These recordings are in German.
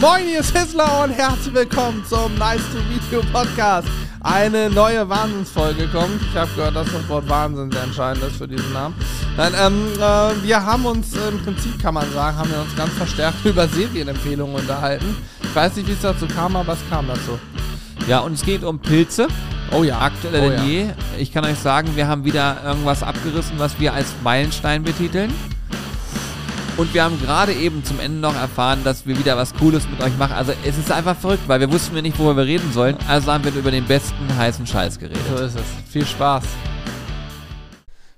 Moin, hier ist Hissler und herzlich willkommen zum Nice to Meet You Podcast. Eine neue Wahnsinnsfolge kommt. Ich habe gehört, dass das Wort Wahnsinn sehr entscheidend ist für diesen Namen. Nein, ähm, äh, wir haben uns äh, im Prinzip, kann man sagen, haben wir uns ganz verstärkt über Serienempfehlungen unterhalten. Ich weiß nicht, wie es dazu kam, aber es kam dazu. Ja, und es geht um Pilze. Oh ja. Aktueller oh denn ja. je. Ich kann euch sagen, wir haben wieder irgendwas abgerissen, was wir als Meilenstein betiteln. Und wir haben gerade eben zum Ende noch erfahren, dass wir wieder was Cooles mit euch machen. Also es ist einfach verrückt, weil wir wussten wir nicht, worüber wir reden sollen. Also haben wir über den besten heißen Scheiß geredet. So ist es. Viel Spaß.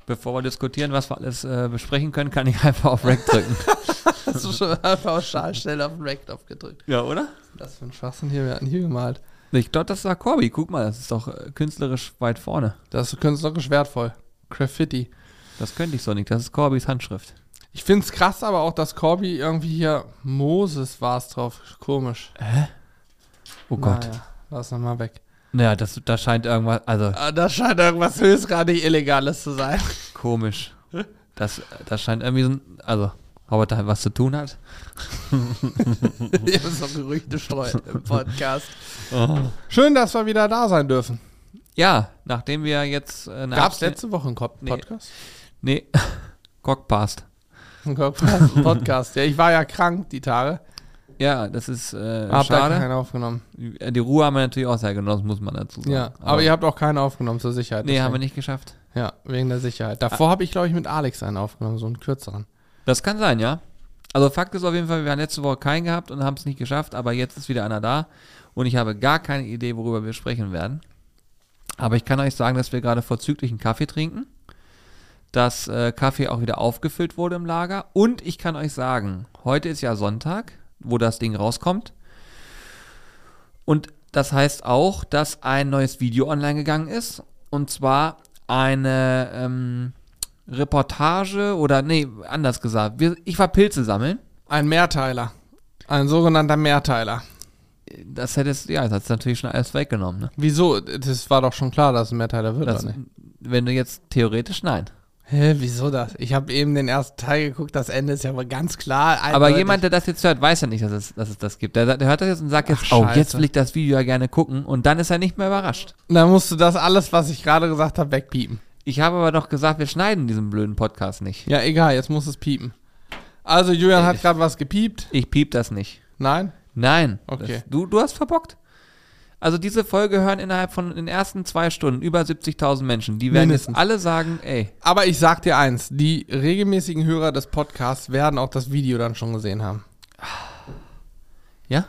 Bevor wir diskutieren, was wir alles äh, besprechen können, kann ich einfach auf Rack drücken. Hast du schon einfach schnell auf den Rack-Knopf gedrückt. ja, oder? Das für ein Schwachsinn hier. Wir hatten hier gemalt. Ich glaube, das war Corby. Guck mal, das ist doch äh, künstlerisch weit vorne. Das ist künstlerisch wertvoll. Graffiti. Das könnte ich so nicht. Das ist Corbys Handschrift. Ich finde es krass, aber auch, dass Corby irgendwie hier Moses war es drauf. Komisch. Oh Gott. Naja, lass nochmal weg. Naja, das, das scheint irgendwas, also Ah, Das scheint irgendwas höchstgradig Illegales zu sein. komisch. Das, das scheint irgendwie so ein, also, ob er da was zu tun hat. Hier müssen noch Gerüchte streuen im Podcast. Schön, dass wir wieder da sein dürfen. Ja, nachdem wir jetzt äh, Gab es letzte Woche einen Ko- Nee. Podcast? Nee, Cockpast. Podcast. Ja, ich war ja krank die Tage. Ja, das ist äh, Hab da schade. keinen aufgenommen. Die Ruhe haben wir natürlich auch sehr genossen, muss man dazu sagen. Ja, aber, ihr habt auch keinen aufgenommen zur Sicherheit. Nee, deswegen. haben wir nicht geschafft. Ja, wegen der Sicherheit. Davor habe ich, glaube ich, mit Alex einen aufgenommen, so einen kürzeren. Das kann sein, ja. Also Fakt ist auf jeden Fall, wir haben letzte Woche keinen gehabt und haben es nicht geschafft, aber jetzt ist wieder einer da und ich habe gar keine Idee, worüber wir sprechen werden. Aber ich kann euch sagen, dass wir gerade vorzüglichen Kaffee trinken, dass äh, Kaffee auch wieder aufgefüllt wurde im Lager und ich kann euch sagen, heute ist ja Sonntag, wo das Ding rauskommt und das heißt auch, dass ein neues Video online gegangen ist und zwar eine ähm, Reportage oder nee, anders gesagt, wir, ich war Pilze sammeln. Ein Mehrteiler. Ein sogenannter Mehrteiler. Das hättest ja, das hat's natürlich schon alles weggenommen. Ne? Wieso? Das war doch schon klar, dass es ein Mehrteiler wird, Das, oder nicht? wenn du jetzt theoretisch nein. Hä, wieso das? Ich habe eben den ersten Teil geguckt, das Ende ist ja aber ganz klar. Aber eindeutig. jemand, der das jetzt hört, weiß ja nicht, dass es, dass es das gibt. Der, der hört das jetzt und sagt jetzt, Ach, oh, jetzt will ich das Video ja gerne gucken und dann ist er nicht mehr überrascht. Dann musst du das alles, was ich gerade gesagt habe, wegpiepen. Ich habe aber doch gesagt, wir schneiden diesen blöden Podcast nicht. Ja, egal, jetzt muss es piepen. Also, Julian hat gerade was gepiept. Ich piep das nicht. Nein? Nein. Okay. Das, du, du hast verbockt. Also diese Folge hören innerhalb von den ersten zwei Stunden über 70.000 Menschen. Die werden Mindestens. jetzt alle sagen, ey, Aber ich sag dir eins, die regelmäßigen Hörer des Podcasts werden auch das Video dann schon gesehen haben. ja?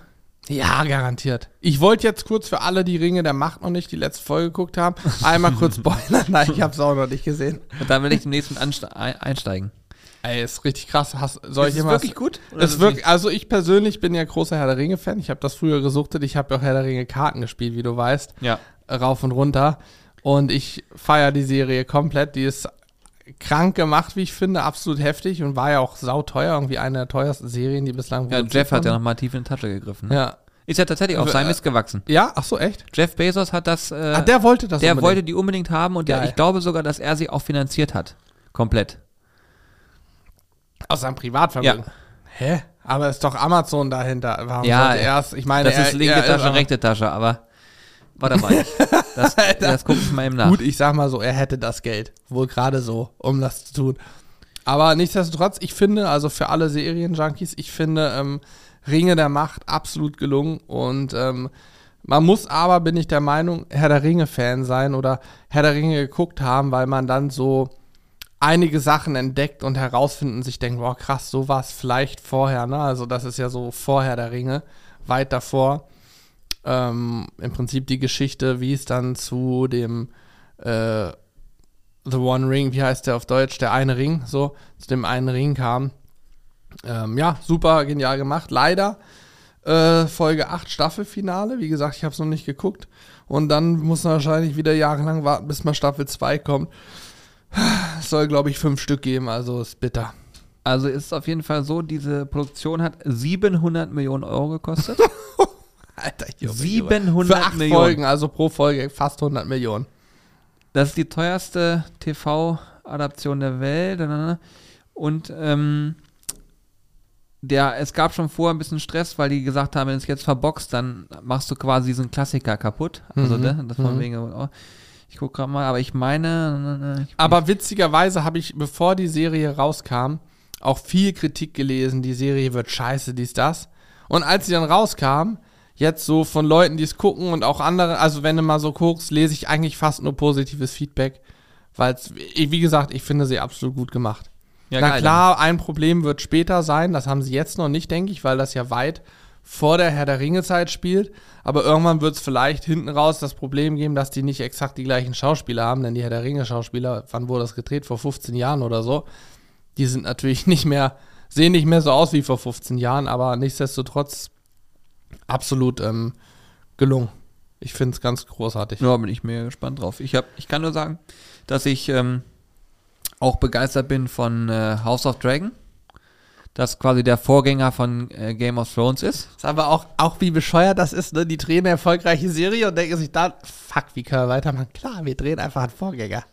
Ja, garantiert. Ich wollte jetzt kurz für alle, die Ringe der Macht noch nicht die letzte Folge geguckt haben, einmal kurz spoilern. Nein, ich habe es auch noch nicht gesehen. Und dann will ich anste- ein- einsteigen. Ey, ist richtig krass. Hast, soll Ist ich es wirklich gut? Ist nicht? also ich persönlich bin ja großer Herr der Ringe-Fan. Ich habe das früher gesuchtet. Ich habe ja auch Herr der Ringe Karten gespielt, wie du weißt. Ja. Rauf und runter. Und ich feiere die Serie komplett. Die ist krank gemacht, wie ich finde. Absolut heftig und war ja auch sauteuer. Irgendwie eine der teuersten Serien, die bislang Ja, Jeff hat ja nochmal tief in die Tasche gegriffen. ne? Ja. Ist ja tatsächlich auf Äh, sein Mist gewachsen. Ja, ach so, echt? Jeff Bezos hat das, äh, ah, der wollte das der unbedingt. wollte die unbedingt haben und der, ich glaube sogar, dass er sie auch finanziert hat. Komplett. Aus seinem Privatvermögen. Ja. Hä? Aber ist doch Amazon dahinter. Warum Ja, er es? Ich meine, Das er, ist linke er Tasche, rechte Tasche, aber warte mal. Das, das gucke ich mal eben nach. Gut, ich sag mal so, er hätte das Geld. Wohl gerade so, um das zu tun. Aber nichtsdestotrotz, ich finde, also für alle Serienjunkies, ich finde ähm, Ringe der Macht absolut gelungen. Und ähm, man muss aber, bin ich der Meinung, Herr der Ringe-Fan sein oder Herr der Ringe geguckt haben, weil man dann so einige Sachen entdeckt und herausfindet und sich denkt, boah, krass, so war es vielleicht vorher. Ne? Also das ist ja so vorher der Ringe, weit davor. Ähm, Im Prinzip die Geschichte, wie es dann zu dem äh, The One Ring, wie heißt der auf Deutsch, der eine Ring, so, zu dem einen Ring kam. Ähm, ja, super genial gemacht. Leider äh, Folge 8 Staffelfinale. Wie gesagt, ich habe es noch nicht geguckt. Und dann muss man wahrscheinlich wieder jahrelang warten, bis mal Staffel 2 kommt. Es soll, glaube ich, fünf Stück geben, also ist bitter. Also ist es auf jeden Fall so, diese Produktion hat 700 Millionen Euro gekostet. Alter, Junge, 700 Junge. Für acht Millionen. Folgen, also pro Folge fast 100 Millionen. Das ist die teuerste TV-Adaption der Welt. Und ähm, der, es gab schon vorher ein bisschen Stress, weil die gesagt haben, wenn du es jetzt verboxt, dann machst du quasi diesen Klassiker kaputt. Also, Mhm. ne, das von Mhm. wegen, oh, ich guck gerade mal, aber ich meine, ich, Aber witzigerweise habe ich, bevor die Serie rauskam, auch viel Kritik gelesen, die Serie wird scheiße, dies, das. Und als sie dann rauskam, jetzt so von Leuten, die es gucken und auch andere, also wenn du mal so guckst, lese ich eigentlich fast nur positives Feedback, weil es, wie gesagt, ich finde sie absolut gut gemacht. ja, Na geil, klar, ein Problem wird später sein, das haben sie jetzt noch nicht, denke ich, weil das ja weit vor der Herr der Ringe-Zeit spielt. Aber irgendwann wird es vielleicht hinten raus das Problem geben, dass die nicht exakt die gleichen Schauspieler haben, denn die Herr der Ringe-Schauspieler, wann wurde das gedreht? Vor 15 Jahren oder so. Die sind natürlich nicht mehr, sehen nicht mehr so aus wie vor 15 Jahren, aber nichtsdestotrotz absolut ähm, gelungen. Ich finde es ganz großartig. Ja, bin ich mir gespannt drauf. Ich, hab, ich kann nur sagen, dass ich ähm, auch begeistert bin von äh, House of Dragon. Das quasi der Vorgänger von äh, Game of Thrones ist. Ist aber auch, auch wie bescheuert das ist, ne? Die drehen eine erfolgreiche Serie und denken sich dann, fuck, wie können wir weitermachen? Klar, wir drehen einfach einen Vorgänger.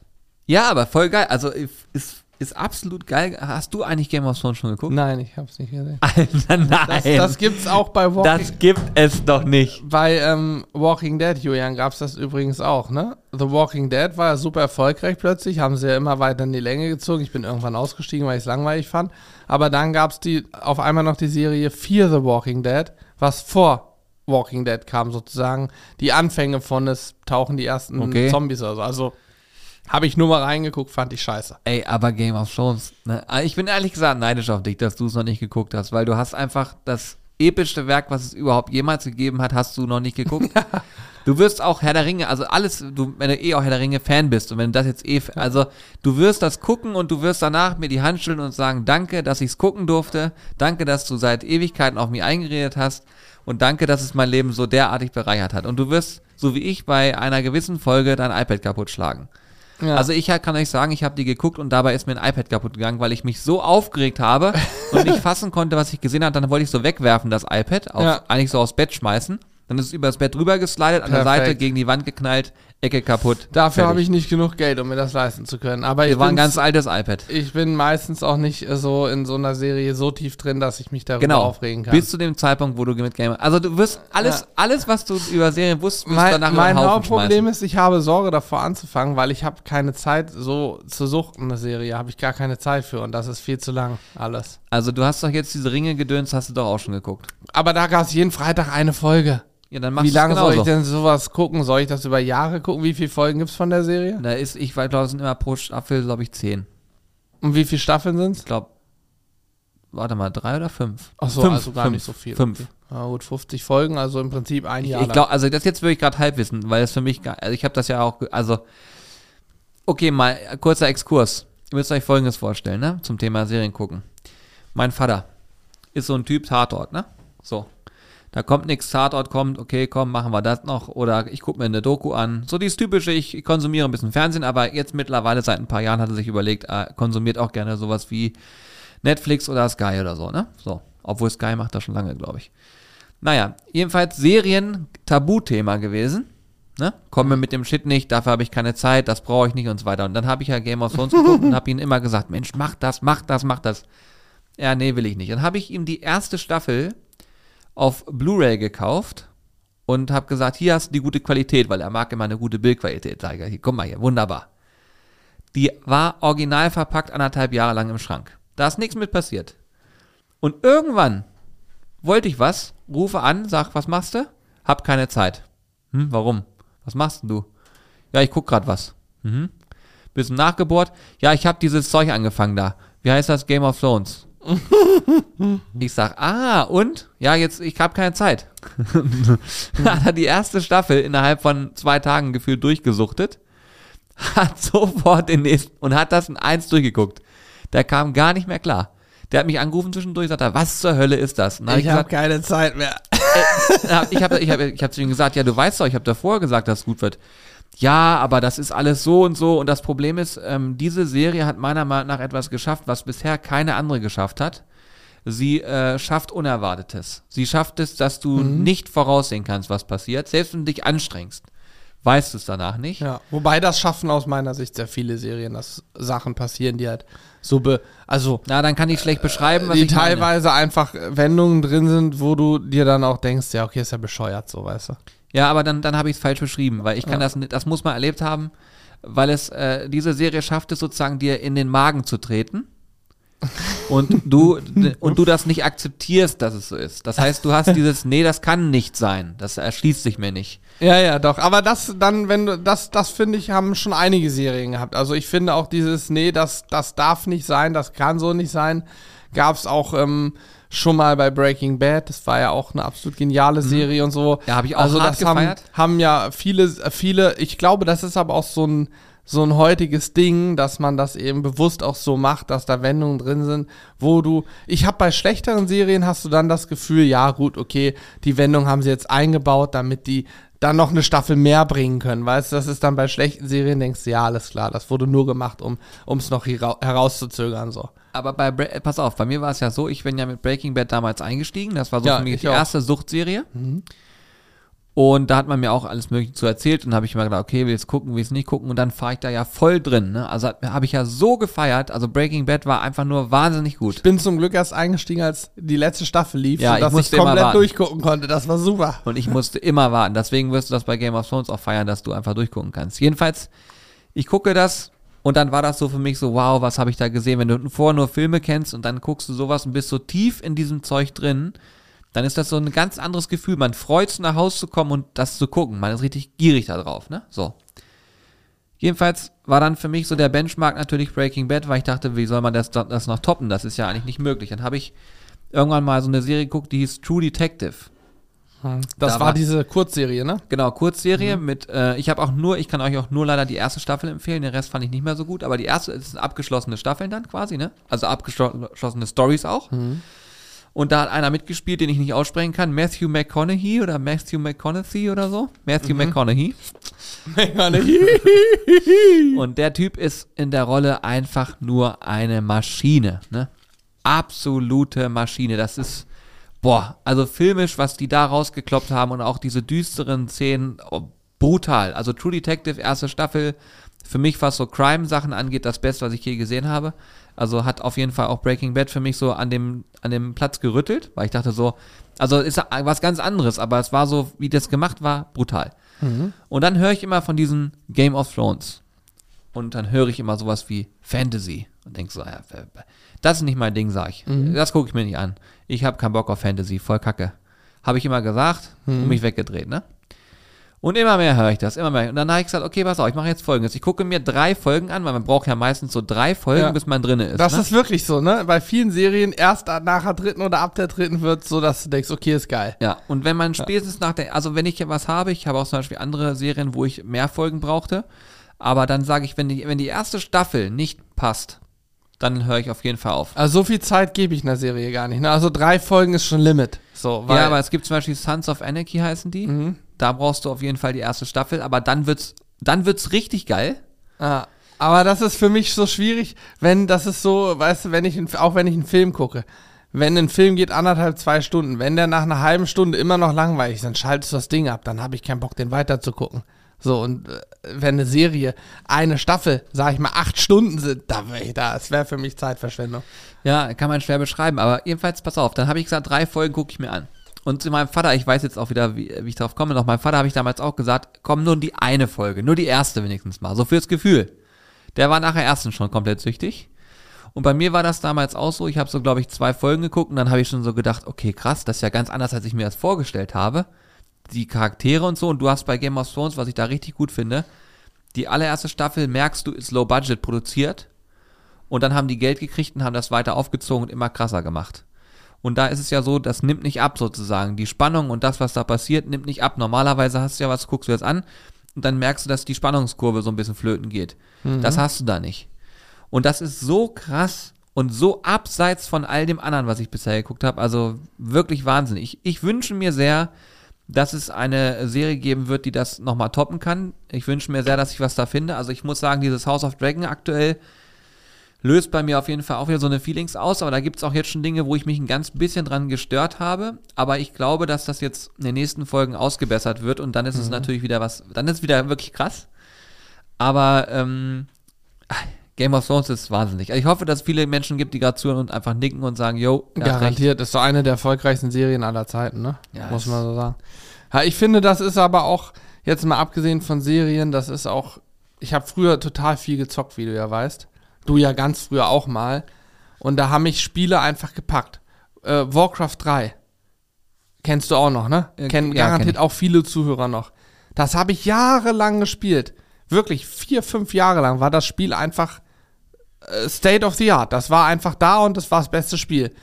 Ja, aber voll geil. Also ist, ist absolut geil. Hast du eigentlich Game of Thrones schon geguckt? Nein, ich hab's nicht gesehen. Alter, nein. Das, das gibt's auch bei Walking, Das gibt es doch nicht. bei ähm, Walking Dead, Julian, gab's das übrigens auch, ne? The Walking Dead war ja super erfolgreich plötzlich, haben sie ja immer weiter in die Länge gezogen. Ich bin irgendwann ausgestiegen, weil ich es langweilig fand. Aber dann gab's die auf einmal noch die Serie Fear the Walking Dead, was vor Walking Dead kam sozusagen. Die Anfänge von es tauchen die ersten Okay. Zombies oder so. Also habe ich nur mal reingeguckt, fand ich scheiße. Ey, aber Game of Thrones. Ne? Ich bin ehrlich gesagt neidisch auf dich, dass du es noch nicht geguckt hast, weil du hast einfach das epischste Werk, was es überhaupt jemals gegeben hat, hast du noch nicht geguckt. du wirst auch Herr der Ringe, also alles, du, wenn du eh auch Herr der Ringe Fan bist und wenn du das jetzt eh, also du wirst das gucken und du wirst danach mir die Hand schütteln und sagen, danke, dass ich es gucken durfte, danke, dass du seit Ewigkeiten auf mich eingeredet hast und danke, dass es mein Leben so derartig bereichert hat. Und du wirst, so wie ich, bei einer gewissen Folge dein iPad kaputt schlagen. Ja. Also ich kann euch sagen, ich habe die geguckt und dabei ist mir ein iPad kaputt gegangen, weil ich mich so aufgeregt habe und nicht fassen konnte, was ich gesehen habe. Dann wollte ich so wegwerfen, das iPad, auf, Ja. eigentlich so aufs Bett schmeißen. Dann ist es über das Bett rüber geslidet, an der Perfekt. Seite gegen die Wand geknallt, Ecke kaputt. Dafür habe ich nicht genug Geld, um mir das leisten zu können. Aber ich Wir waren ein ganz altes iPad. Ich bin meistens auch nicht äh, so in so einer Serie so tief drin, dass ich mich darüber Genau. aufregen kann. Bis zu dem Zeitpunkt, wo du mit Game. Also du wirst alles, Ja. alles, was du über Serien wusstest, wirst du mein danach mein über den Haufen Hauptproblem schmeißen. ist, ich habe Sorge davor anzufangen, weil ich habe keine Zeit so zu suchten, eine Serie. Habe ich gar keine Zeit für und das ist viel zu lang, alles. Also du hast doch jetzt diese Ringe gedöns, hast du doch auch schon geguckt. Aber da gab es jeden Freitag eine Folge. Ja, dann machst Wie lange soll ich denn sowas gucken? Soll ich das über Jahre gucken? Wie viele Folgen gibt es von der Serie? Da ist, ich glaube, es sind immer pro Staffel, glaube ich, zehn. Und wie viele Staffeln sind es? Ich glaube, warte mal, drei oder fünf? Achso, Fünf, also gar fünf, nicht so viel. Fünf. Okay. Ja, gut, 50 Folgen, also im Prinzip ein Jahr. ich glaube, also das jetzt würde ich gerade Halbwissen, weil es für mich, also ich habe das ja auch, also, okay, mal kurzer Exkurs. Ihr müsst euch Folgendes vorstellen, ne, zum Thema Serien gucken. Mein Vater ist so ein Typ Tatort, ne, so. Da kommt nichts, Tatort kommt, okay, komm, machen wir das noch. Oder ich gucke mir eine Doku an. So dieses typische, ich konsumiere ein bisschen Fernsehen, aber jetzt mittlerweile seit ein paar Jahren hat er sich überlegt, er konsumiert auch gerne sowas wie Netflix oder Sky oder so, ne? So. Obwohl Sky macht das schon lange, glaube ich. Naja, jedenfalls Serien Tabuthema gewesen. Ne? Komme mit dem Shit nicht, dafür habe ich keine Zeit, das brauche ich nicht und so weiter. Und dann habe ich ja Game of Thrones geguckt und habe ihm immer gesagt, Mensch, mach das, mach das, mach das. Ja, nee, will ich nicht. Dann habe ich ihm die erste Staffel auf Blu-ray gekauft und habe gesagt, hier hast du die gute Qualität, weil er mag immer eine gute Bildqualität. Sag ich, guck mal hier, wunderbar. Die war original verpackt anderthalb Jahre lang im Schrank. Da ist nichts mit passiert. Und irgendwann wollte ich was, rufe an, sag, was machst du? Hab keine Zeit. Hm, warum? Was machst denn du? Ja, ich guck grad was. Mhm. Bisschen nachgebohrt. Ja, ich habe dieses Zeug angefangen da. Wie heißt das? Game of Thrones. ich sag, ah, und? Ja, jetzt, ich habe keine Zeit. hat er die erste Staffel innerhalb von zwei Tagen gefühlt durchgesuchtet, hat sofort den nächsten und hat das in eins durchgeguckt. Der kam gar nicht mehr klar. Der hat mich angerufen zwischendurch, sagt er, was zur Hölle ist das? Hab ich habe keine Zeit mehr. ja, ich habe ich hab, ich hab zu ihm gesagt, ja, du weißt doch, ich habe davor gesagt, dass es gut wird. Ja, aber das ist alles so und so. Und das Problem ist, ähm, diese Serie hat meiner Meinung nach etwas geschafft, was bisher keine andere geschafft hat. Sie äh, schafft Unerwartetes. Sie schafft es, dass du nicht voraussehen kannst, was passiert, selbst wenn du dich anstrengst. weißt du es danach nicht. Ja, wobei das schaffen aus meiner Sicht sehr viele Serien, dass Sachen passieren, die halt so be also Na, dann kann ich schlecht beschreiben, was die ich meine. teilweise einfach Wendungen drin sind, wo du dir dann auch denkst, ja, okay, ist ja bescheuert, so weißt du. Ja, aber dann, dann habe ich es falsch beschrieben, weil ich kann Ja. das, nicht- das muss man erlebt haben, weil es, äh, diese Serie schafft es sozusagen dir in den Magen zu treten. Und du, und du das nicht akzeptierst, dass es so ist. Das heißt, du hast dieses, nee, das kann nicht sein. Das erschließt sich mir nicht. Ja, ja, doch. Aber das dann, wenn du, das, das finde ich, haben schon einige Serien gehabt. Also ich finde auch dieses, nee, das, das darf nicht sein, das kann so nicht sein, gab es auch ähm, schon mal bei Breaking Bad. Das war ja auch eine absolut geniale Serie und so. Mhm. Ja, hab ich auch also hart das haben, gefeiert. haben ja viele, viele, ich glaube, das ist aber auch so ein, so ein heutiges Ding, dass man das eben bewusst auch so macht, dass da Wendungen drin sind, wo du, ich habe bei schlechteren Serien hast du dann das Gefühl, ja gut, okay, die Wendung haben sie jetzt eingebaut, damit die dann noch eine Staffel mehr bringen können, weißt du, das ist dann bei schlechten Serien, denkst du, ja, alles klar, das wurde nur gemacht, um es noch hera- herauszuzögern, so. Aber bei, Bre äh, pass auf, bei mir war es ja so, ich bin ja mit Breaking Bad damals eingestiegen. Das war so Ja, für mich ich die auch. erste Suchtserie. Und da hat man mir auch alles Mögliche zu erzählt und habe ich mir gedacht, okay, will jetzt gucken, will es nicht gucken und dann fahre ich da ja voll drin. Ne? Also habe ich ja so gefeiert. Also Breaking Bad war einfach nur wahnsinnig gut. Ich bin zum Glück erst eingestiegen, als die letzte Staffel lief, Ja, ich sodass ich, immer komplett durchgucken konnte, das war super. Und ich musste immer warten. Deswegen wirst du das bei Game of Thrones auch feiern, dass du einfach durchgucken kannst. Jedenfalls, ich gucke das und dann war das so für mich so, wow, was habe ich da gesehen? Wenn du vorher nur Filme kennst und dann guckst du sowas und bist so tief in diesem Zeug drin, dann ist das so ein ganz anderes Gefühl. Man freut sich nach Hause zu kommen und das zu gucken. Man ist richtig gierig da drauf, ne? So. Jedenfalls war dann für mich so der Benchmark natürlich Breaking Bad, weil ich dachte, wie soll man das, das noch toppen? Das ist ja eigentlich nicht möglich. Dann habe ich irgendwann mal so eine Serie geguckt, die hieß True Detective. Das Da war war- diese Kurzserie, ne? Genau, Kurzserie mit, äh, ich habe auch nur, ich kann euch auch nur leider die erste Staffel empfehlen, den Rest fand ich nicht mehr so gut, aber die erste ist abgeschlossene Staffeln dann quasi, ne? Also abgeschlossene Stories auch. Und da hat einer mitgespielt, den ich nicht aussprechen kann, Matthew McConaughey oder Matthew McConaughey oder so. Matthew McConaughey. Und der Typ ist in der Rolle einfach nur eine Maschine, ne? Absolute Maschine. Das ist, boah, also filmisch, was die da rausgekloppt haben und auch diese düsteren Szenen, oh, brutal. Also True Detective, erste Staffel, für mich, was so Crime-Sachen angeht, das Beste, was ich je gesehen habe. Also hat auf jeden Fall auch Breaking Bad für mich so an dem, an dem Platz gerüttelt, weil ich dachte so, also ist was ganz anderes, aber es war so, wie das gemacht war, brutal. Und dann höre ich immer von diesen Game of Thrones. Und dann höre ich immer sowas wie Fantasy und denke so, ja, das ist nicht mein Ding, sag ich. Das gucke ich mir nicht an. Ich habe keinen Bock auf Fantasy, voll kacke. Habe ich immer gesagt und mich weggedreht, ne? Und immer mehr höre ich das, immer mehr. Und dann habe ich gesagt, okay, pass auf, ich mache jetzt folgendes. Ich gucke mir drei Folgen an, weil man braucht ja meistens so drei Folgen, Ja. bis man drinne ist. Das ne? ist wirklich so, ne? Bei vielen Serien erst nach der dritten oder ab der dritten wird so, dass du denkst, okay, ist geil. Ja, und wenn man spätestens nach der, also wenn ich was habe, ich habe auch zum Beispiel andere Serien, wo ich mehr Folgen brauchte, aber dann sage ich, wenn die, wenn die erste Staffel nicht passt, dann höre ich auf jeden Fall auf. Also so viel Zeit gebe ich einer Serie gar nicht. Ne? Also drei Folgen ist schon Limit. So, weil, ja, aber es gibt zum Beispiel Sons of Anarchy heißen die. Mhm. Da brauchst du auf jeden Fall die erste Staffel, aber dann wird's, dann wird's richtig geil. Ah, aber das ist für mich so schwierig, wenn das ist so, weißt du, wenn ich auch wenn ich einen Film gucke. Wenn ein Film geht anderthalb, zwei Stunden, wenn der nach einer halben Stunde immer noch langweilig ist, dann schaltest du das Ding ab, dann habe ich keinen Bock, den weiter zu gucken. So, und äh, wenn eine Serie, eine Staffel, sag ich mal, acht Stunden sind, da wäre ich da, es wäre für mich Zeitverschwendung. Ja, kann man schwer beschreiben, aber jedenfalls, pass auf, dann habe ich gesagt, drei Folgen gucke ich mir an. Und zu meinem Vater, ich weiß jetzt auch wieder, wie, wie ich drauf komme, noch meinem Vater habe ich damals auch gesagt, komm, nur die eine Folge, nur die erste wenigstens mal, so fürs Gefühl. Der war nachher ersten schon komplett süchtig. Und bei mir war das damals auch so, ich habe so, glaube ich, zwei Folgen geguckt und dann habe ich schon so gedacht, okay, krass, das ist ja ganz anders, als ich mir das vorgestellt habe. Die Charaktere und so, und du hast bei Game of Thrones, was ich da richtig gut finde, die allererste Staffel, merkst du, ist low budget produziert. Und dann haben die Geld gekriegt und haben das weiter aufgezogen und immer krasser gemacht. Und da ist es ja so, das nimmt nicht ab sozusagen. Die Spannung und das, was da passiert, nimmt nicht ab. Normalerweise hast du ja was, guckst du jetzt an und dann merkst du, dass die Spannungskurve so ein bisschen flöten geht. Das hast du da nicht. Und das ist so krass und so abseits von all dem anderen, was ich bisher geguckt habe. Also wirklich Wahnsinn. Ich, ich wünsche mir sehr, dass es eine Serie geben wird, die das nochmal toppen kann. Ich wünsche mir sehr, dass ich was da finde. Also ich muss sagen, dieses House of Dragon aktuell löst bei mir auf jeden Fall auch wieder so eine Feelings aus, aber da gibt es auch jetzt schon Dinge, wo ich mich ein ganz bisschen dran gestört habe. Aber ich glaube, dass das jetzt in den nächsten Folgen ausgebessert wird und dann ist es natürlich wieder was, dann ist es wieder wirklich krass. Aber ähm, Game of Thrones ist wahnsinnig. Also ich hoffe, dass es viele Menschen gibt, die gerade zuhören und einfach nicken und sagen, yo, er. Garantiert, ist so eine der erfolgreichsten Serien aller Zeiten, ne? Ja, Muss man so sagen. Ja, ich finde, das ist aber auch, jetzt mal abgesehen von Serien, das ist auch, ich habe früher total viel gezockt, wie du ja weißt. Du ja ganz früher auch mal. Und da haben mich Spiele einfach gepackt. Äh, Warcraft 3. Kennst du auch noch, ne? Äh, Kennen ja, garantiert kenn auch viele Zuhörer noch. Das habe ich jahrelang gespielt. Wirklich, vier, fünf Jahre lang war das Spiel einfach äh, State of the Art. Das war einfach da und das war das beste Spiel.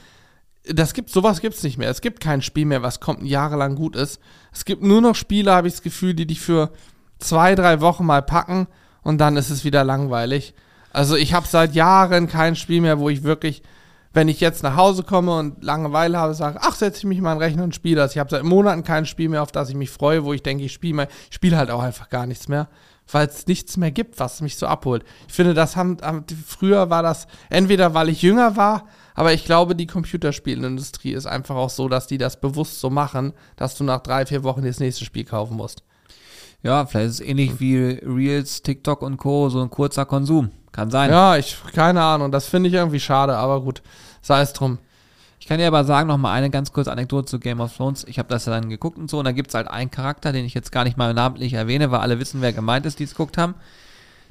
Das gibt, sowas gibt's nicht mehr. Es gibt kein Spiel mehr, was kommt jahrelang gut ist. Es gibt nur noch Spiele, habe ich das Gefühl, die dich für zwei, drei Wochen mal packen und dann ist es wieder langweilig. Also ich habe seit Jahren kein Spiel mehr, wo ich wirklich, wenn ich jetzt nach Hause komme und Langeweile habe, sage, ach, setze ich mich mal in den Rechner und spiele das. Ich habe seit Monaten kein Spiel mehr, auf das ich mich freue, wo ich denke, ich spiele mal. Ich spiele halt auch einfach gar nichts mehr, weil es nichts mehr gibt, was mich so abholt. Ich finde, das haben früher war das entweder, weil ich jünger war, aber ich glaube, die Computerspielindustrie ist einfach auch so, dass die das bewusst so machen, dass du nach drei, vier Wochen das nächste Spiel kaufen musst. Ja, vielleicht ist es ähnlich wie Reels, TikTok und Co. so ein kurzer Konsum. Kann sein. Ja, ich, keine Ahnung, das finde ich irgendwie schade, aber gut, sei es drum. Ich kann dir aber sagen, noch mal eine ganz kurze Anekdote zu Game of Thrones. Ich habe das ja dann geguckt und so, und da gibt es halt einen Charakter, den ich jetzt gar nicht mal namentlich erwähne, weil alle wissen, wer gemeint ist, die es geguckt haben.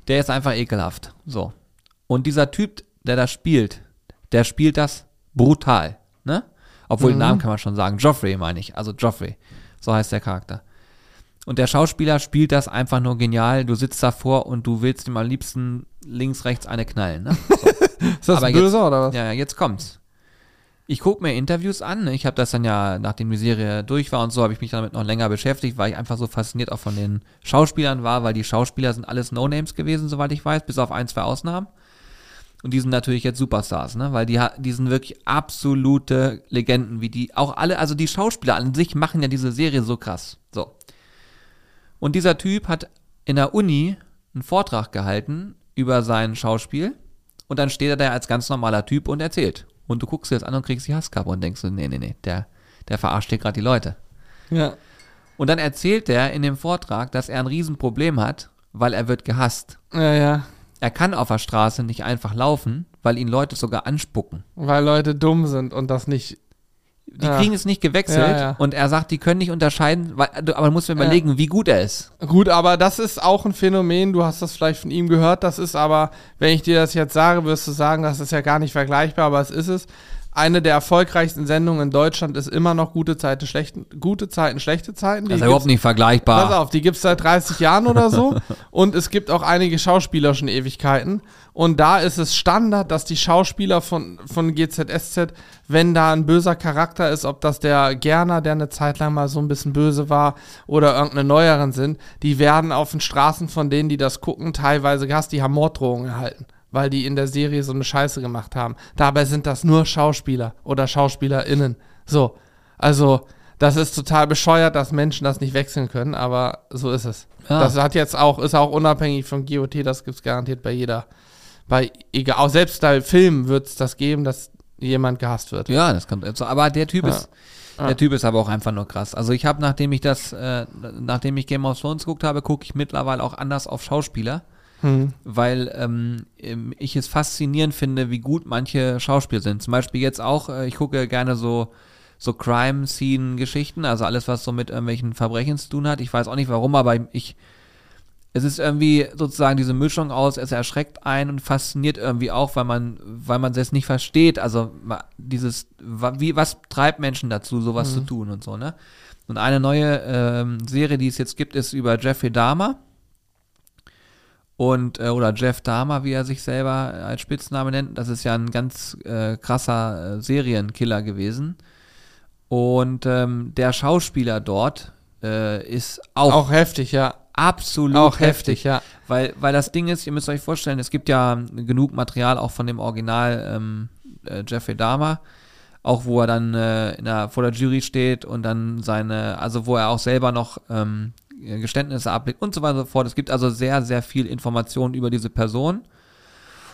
Der ist einfach ekelhaft. So. Und dieser Typ, der das spielt, der spielt das brutal. Ne? Obwohl, den Namen kann man schon sagen. Joffrey meine ich. Also Joffrey. So heißt der Charakter. Und der Schauspieler spielt das einfach nur genial. Du sitzt davor und du willst ihm am liebsten links, rechts eine knallen. Ne? Ist das Aber böse jetzt- oder was? Ja, jetzt kommt's. Ich gucke mir Interviews an. Ich habe das dann ja, nachdem die Serie durch war und so, habe ich mich damit noch länger beschäftigt, weil ich einfach so fasziniert auch von den Schauspielern war, weil die Schauspieler sind alles No-Names gewesen, soweit ich weiß, bis auf ein, zwei Ausnahmen. Und die sind natürlich jetzt Superstars, ne? Weil die, die sind wirklich absolute Legenden, wie die auch alle, also die Schauspieler an sich machen ja diese Serie so krass. So. Und dieser Typ hat in der Uni einen Vortrag gehalten über sein Schauspiel und dann steht er da als ganz normaler Typ und erzählt. Und du guckst dir das an und kriegst die Hasskappe und denkst so, nee, nee, nee, der, der verarscht hier gerade die Leute. Ja. Und dann erzählt er in dem Vortrag, dass er ein Riesenproblem hat, weil er wird gehasst. Ja, ja. Er kann auf der Straße nicht einfach laufen, weil ihn Leute sogar anspucken. Weil Leute dumm sind und das nicht. Die Ja. kriegen es nicht gewechselt Ja, ja. und er sagt, die können nicht unterscheiden, weil, aber man muss mir überlegen, wie gut er ist. Gut, aber das ist auch ein Phänomen. Du hast das vielleicht von ihm gehört. Das ist aber, wenn ich dir das jetzt sage, wirst du sagen, das ist ja gar nicht vergleichbar, aber es ist es. Eine der erfolgreichsten Sendungen in Deutschland ist immer noch gute Zeiten, schlechte, gute Zeiten, schlechte Zeiten. Die Das ist ja überhaupt nicht vergleichbar. Pass auf, die gibt es seit 30 Jahren oder so. und es gibt auch einige Schauspieler schon Ewigkeiten. Und da ist es Standard, dass die Schauspieler von, von GZSZ, wenn da ein böser Charakter ist, ob das der Gerner, der eine Zeit lang mal so ein bisschen böse war, oder irgendeine neueren sind, die werden auf den Straßen von denen, die das gucken, teilweise gehasst, die haben Morddrohungen erhalten. Weil die in der Serie so eine Scheiße gemacht haben. Dabei sind das nur Schauspieler oder SchauspielerInnen. So. Also, das ist total bescheuert, dass Menschen das nicht wechseln können, aber so ist es. Ja. Das hat jetzt auch, ist auch unabhängig von GOT, das gibt es garantiert bei jeder, bei, egal, auch selbst bei Filmen wird es das geben, dass jemand gehasst wird. Ja, das kommt jetzt so. Aber der Typ Ja. ist, der Typ ist aber auch einfach nur krass. Also ich habe, nachdem ich das, äh, nachdem ich Game of Thrones geguckt habe, gucke ich mittlerweile auch anders auf Schauspieler, Hm. weil ähm, ähm, ich es faszinierend finde, wie gut manche Schauspieler sind. Zum Beispiel jetzt auch, äh, ich gucke gerne so so Crime-Scene-Geschichten, also alles, was so mit irgendwelchen Verbrechen zu tun hat. Ich weiß auch nicht warum, aber ich, es ist irgendwie sozusagen diese Mischung aus, es erschreckt einen und fasziniert irgendwie auch, weil man, weil man es nicht versteht. Also dieses, wie, was treibt Menschen dazu, sowas zu tun und so, ne? Und eine neue ähm, Serie, die es jetzt gibt, ist über Jeffrey Dahmer. Und, äh, oder Jeff Dahmer, wie er sich selber als Spitzname nennt. Das ist ja ein ganz äh, krasser äh, Serienkiller gewesen. Und ähm, der Schauspieler dort äh, ist auch, Auch heftig, ja. absolut Auch heftig, ja. weil, weil das Ding ist, ihr müsst euch vorstellen, es gibt ja genug Material auch von dem Original ähm, äh, Jeffrey Dahmer, auch wo er dann äh, in der, vor der Jury steht und dann seine, also wo er auch selber noch ähm, Geständnisse ablegt und so weiter und so fort. Es gibt also sehr, sehr viel Informationen über diese Person.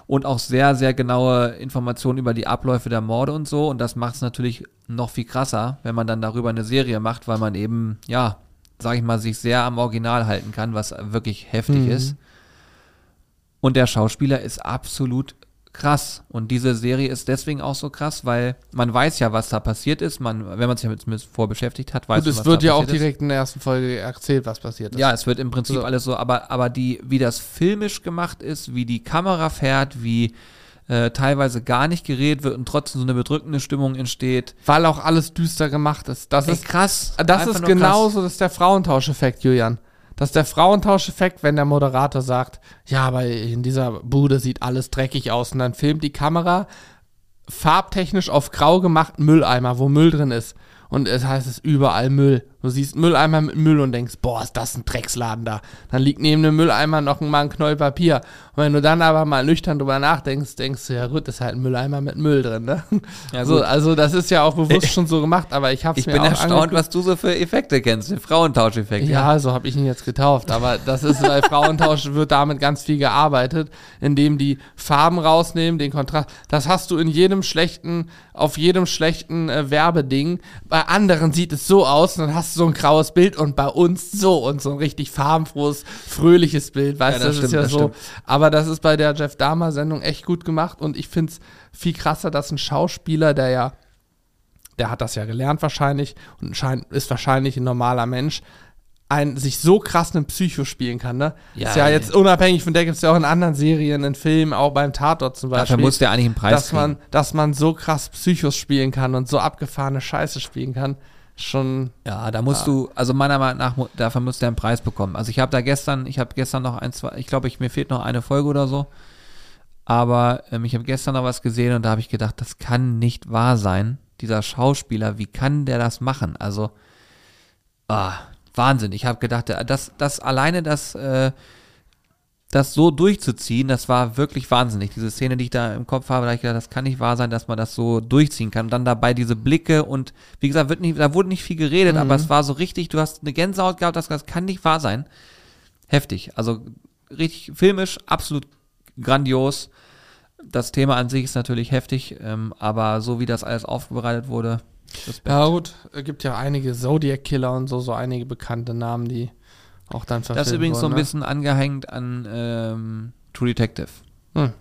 und auch sehr, sehr genaue Informationen über die Abläufe der Morde und so. Und das macht es natürlich noch viel krasser, wenn man dann darüber eine Serie macht, weil man eben, ja, sag ich mal, sich sehr am Original halten kann, was wirklich heftig Mhm. ist. Und der Schauspieler ist absolut krass. Und diese Serie ist deswegen auch so krass, weil man weiß ja, was da passiert ist. Man, wenn man sich damit mit vor beschäftigt hat, weiß Und man, es was wird da ja auch passiert ist. direkt in der ersten Folge erzählt, was passiert ist. Ja, es wird im Prinzip So. alles so, aber, aber die, wie das filmisch gemacht ist, wie die Kamera fährt, wie äh, teilweise gar nicht geredet wird und trotzdem so eine bedrückende Stimmung entsteht. Weil auch alles düster gemacht ist. Das Ey, ist krass. Das Einfach ist genauso, das ist der Frauentauscheffekt, Julian. Das ist der Frauentauscheffekt, wenn der Moderator sagt, ja, aber in dieser Bude sieht alles dreckig aus und dann filmt die Kamera farbtechnisch auf grau gemachten Mülleimer, wo Müll drin ist. Und es heißt es ist überall Müll. Du siehst Mülleimer mit Müll und denkst, boah, ist das ein Drecksladen da. Dann liegt neben dem Mülleimer noch mal ein Knoll Papier. Und wenn du dann aber mal nüchtern drüber nachdenkst, denkst du, ja gut, ist halt ein Mülleimer mit Müll drin, ne? Ja, so, also das ist ja auch bewusst schon so gemacht, aber ich hab's Ich mir bin auch erstaunt, angeguckt. was du so für Effekte kennst, den Frauentauscheffekt. Ja, so habe ich ihn jetzt getauft. Aber das ist bei Frauentausch wird damit ganz viel gearbeitet, indem die Farben rausnehmen, den Kontrast. Das hast du in jedem schlechten, auf jedem schlechten äh, Werbeding. Bei anderen sieht es so aus, dann hast du so ein graues Bild und bei uns so und so ein richtig farbenfrohes, fröhliches Bild. Weißt Ja, du, das das, ist stimmt, ja das so. stimmt. Aber das ist bei der Jeff Dahmer Sendung echt gut gemacht und ich finde es viel krasser, dass ein Schauspieler, der ja der hat das ja gelernt wahrscheinlich und scheint, ist wahrscheinlich ein normaler Mensch, ein, sich so krass einen Psycho spielen kann, ne? Ja, ist ja ey. jetzt unabhängig von der gibt es ja auch in anderen Serien, in Filmen, auch beim Tatort zum Beispiel. Dafür muss der eigentlich einen Preis dass man, dass man so krass Psychos spielen kann und so abgefahrene Scheiße spielen kann. Schon, Ja, da musst du, also meiner Meinung nach, dafür muss der einen Preis bekommen. Also ich habe da gestern, ich habe gestern noch ein, zwei, ich glaube, ich, mir fehlt noch eine Folge oder so. Aber ähm, ich habe gestern noch was gesehen und da habe ich gedacht, das kann nicht wahr sein. Dieser Schauspieler, wie kann der das machen? Also, ah, Wahnsinn. Ich habe gedacht, der- das, das alleine das, äh, das so durchzuziehen, das war wirklich wahnsinnig. Diese Szene, die ich da im Kopf habe, da ich gedacht, das kann nicht wahr sein, dass man das so durchziehen kann. Und dann dabei diese Blicke und wie gesagt, wird nicht, da wurde nicht viel geredet, aber es war so richtig, du hast eine Gänsehaut gehabt, das, das kann nicht wahr sein. Heftig. Also richtig filmisch, absolut grandios. Das Thema an sich ist natürlich heftig, ähm, aber so wie das alles aufbereitet wurde, Respekt. ja gut, es gibt ja einige Zodiac-Killer und so, so einige bekannte Namen, die auch dann Das ist übrigens so ein ne? bisschen angehängt an ähm, True Detective. Hm.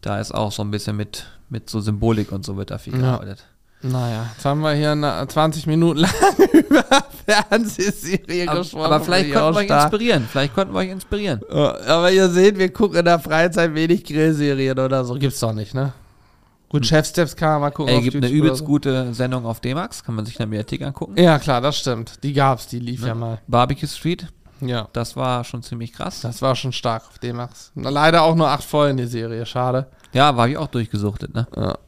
Da ist auch so ein bisschen mit, mit so Symbolik und so wird da viel Ja. gearbeitet. Naja, jetzt haben wir hier eine 20 Minuten lang über Fernsehserien gesprochen. aber vielleicht konnten wir euch inspirieren. Vielleicht konnten wir euch inspirieren. Aber ihr seht, wir gucken in der Freizeit wenig Grillserien oder so. Gibt's doch nicht, ne? Gut, Chefsteps kann man mal gucken. Auf gibt eine YouTube übelst oder gute Sendung auf D-Max. Kann man sich in der Mediathek angucken. so. Ja, klar, das stimmt. Die gab's, die lief Ne? ja mal. Barbecue Street. Ja, Das war schon ziemlich krass. das war schon stark auf D-Max. Leider auch nur acht Folgen, die Serie. Schade. Ja, war ich auch durchgesuchtet, ne? Ja.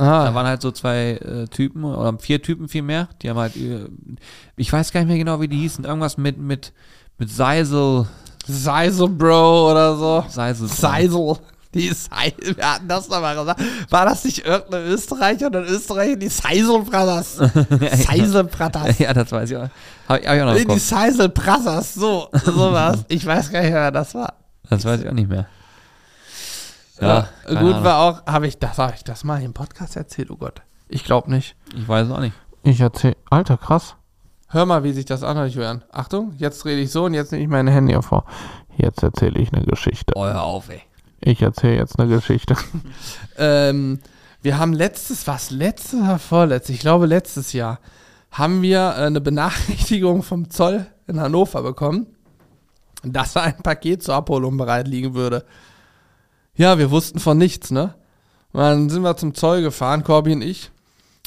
Da Ah, waren halt so zwei äh, Typen oder vier Typen vielmehr. Die haben halt, äh, ich weiß gar nicht mehr genau, wie die hießen. Irgendwas mit, mit, mit Seisel. Seisel Bro oder so. Seisel. Seisel. Die Seisel, wir hatten das doch mal gesagt. War das nicht irgendeine Österreicher und ein Österreicher? Die Seisel Brothers. Seisel Brothers. Ja, das weiß ich auch. Hab ich, hab ich auch noch Die Kopf. Seisel Brothers. So, sowas. Ich weiß gar nicht, wer das war. Das weiß ich auch nicht mehr. Ja, keine gut Ahnung. war auch, habe ich das, habe ich das mal im Podcast erzählt? Oh Gott. Ich glaube nicht. Ich weiß es auch nicht. Ich erzähle. Alter, krass. Hör mal, wie sich das anhört, Julian. Achtung, jetzt rede ich so und jetzt nehme ich meine Hände vor. Jetzt erzähle ich eine Geschichte. Hör auf, ey. Ich erzähle jetzt eine Geschichte. ähm, wir haben letztes, was letztes oder vorletztes, ich glaube letztes Jahr, haben wir äh, eine Benachrichtigung vom Zoll in Hannover bekommen, dass da ein Paket zur Abholung bereit liegen würde. Ja, wir wussten von nichts, ne? Dann sind wir zum Zoll gefahren, Corby und ich.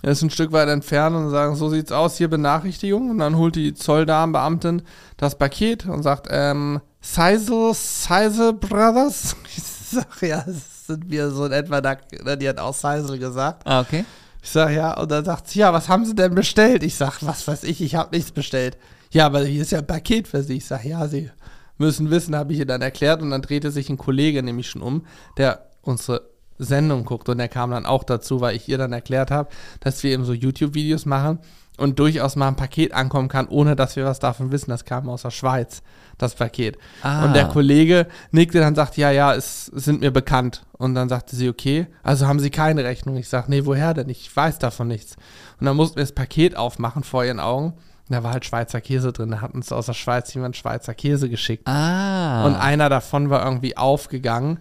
Er ist ein Stück weit entfernt und sagen, so sieht's aus, hier Benachrichtigung. Und dann holt die Zolldamenbeamtin das Paket und sagt, ähm, Seisel, Seisel Brothers. Ich sag, ja, das sind wir so in etwa, da, die hat auch Seisel gesagt. Ah, okay. Ich sag, ja, und dann sagt sie, ja, was haben sie denn bestellt? Ich sag, was weiß ich, ich habe nichts bestellt. Ja, aber hier ist ja ein Paket für sie. Ich sag, ja, sie müssen wissen, habe ich ihr dann erklärt. Und dann drehte sich ein Kollege nämlich schon um, der unsere Sendung guckt. Und der kam dann auch dazu, weil ich ihr dann erklärt habe, dass wir eben so YouTube-Videos machen. und durchaus mal ein Paket ankommen kann, ohne dass wir was davon wissen. Das kam aus der Schweiz, das Paket. Ah. Und der Kollege nickte dann sagt, ja, ja, es sind mir bekannt. Und dann sagte sie, okay, also haben Sie keine Rechnung. Ich sage, nee, woher denn? Ich weiß davon nichts. Und dann mussten wir das Paket aufmachen vor ihren Augen. Und da war halt Schweizer Käse drin. Da hat uns aus der Schweiz jemand Schweizer Käse geschickt. Ah. Und einer davon war irgendwie aufgegangen.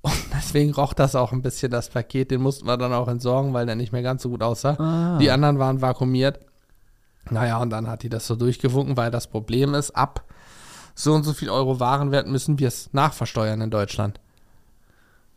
Und deswegen roch das auch ein bisschen, das Paket. Den mussten wir dann auch entsorgen, weil der nicht mehr ganz so gut aussah. Ah. Die anderen waren vakuumiert. Naja, und dann hat die das so durchgewunken, weil das Problem ist, ab so und so viel Euro Warenwert müssen wir es nachversteuern in Deutschland.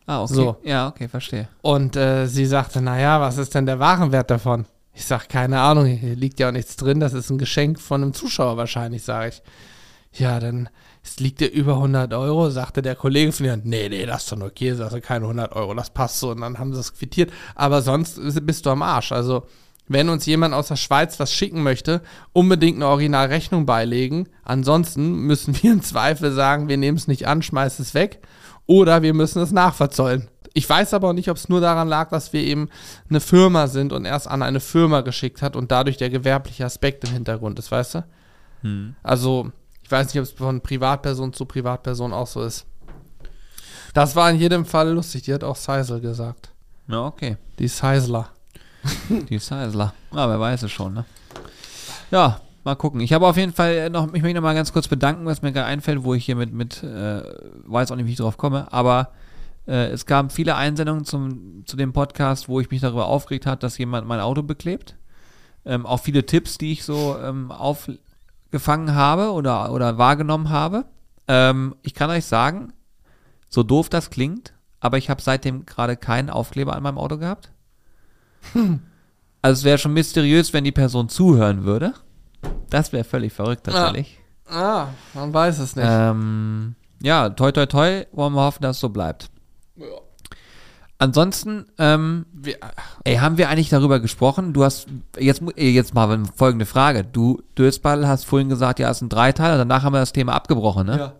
ah, okay. so. Ja, okay, verstehe. Und äh, sie sagte, naja, was ist denn der Warenwert davon? Ich sag, keine Ahnung, hier liegt ja auch nichts drin, das ist ein Geschenk von einem Zuschauer wahrscheinlich, sage ich. Ja, dann es liegt ja über 100 Euro, sagte der Kollege von ihr, nee, nee, das ist doch nur Käse, also keine 100 Euro, das passt so. Und dann haben sie es quittiert. Aber sonst bist du am Arsch. Also, wenn uns jemand aus der Schweiz was schicken möchte, unbedingt eine Originalrechnung beilegen. Ansonsten müssen wir im Zweifel sagen, wir nehmen es nicht an, schmeißen es weg. Oder wir müssen es nachverzollen. Ich weiß aber auch nicht, ob es nur daran lag, dass wir eben eine Firma sind und erst an eine Firma geschickt hat und dadurch der gewerbliche Aspekt im Hintergrund ist, weißt du? Also, ich weiß nicht, ob es von Privatperson zu Privatperson auch so ist. Das war in jedem Fall lustig. Die hat auch Seisel gesagt. Ja, okay. Die Seisler. Die Seisler. Ja, wer weiß es schon, ne? Ja, mal gucken. Ich habe auf jeden Fall noch, ich möchte noch mal ganz kurz bedanken, was mir gerade einfällt, wo ich hier mit, mit äh, weiß auch nicht, wie ich drauf komme, aber äh, es gab viele Einsendungen zum, zu dem Podcast, wo ich mich darüber aufgeregt habe, dass jemand mein Auto beklebt. Ähm, auch viele Tipps, die ich so ähm, aufgefangen habe oder, oder wahrgenommen habe. Ähm, ich kann euch sagen, so doof das klingt, aber ich habe seitdem gerade keinen Aufkleber an meinem Auto gehabt. Also es wäre schon mysteriös, wenn die Person zuhören würde. Das wäre völlig verrückt tatsächlich. Ah, man weiß es nicht. Ähm, ja, toi toi toi, wollen wir hoffen, dass es so bleibt. Ansonsten, ähm, Wir, ey, haben wir eigentlich darüber gesprochen? Du hast, jetzt, ey, jetzt mal folgende Frage. Du, Dösball, hast vorhin gesagt, ja, es sind drei Teile, danach haben wir das Thema abgebrochen, ne? ja.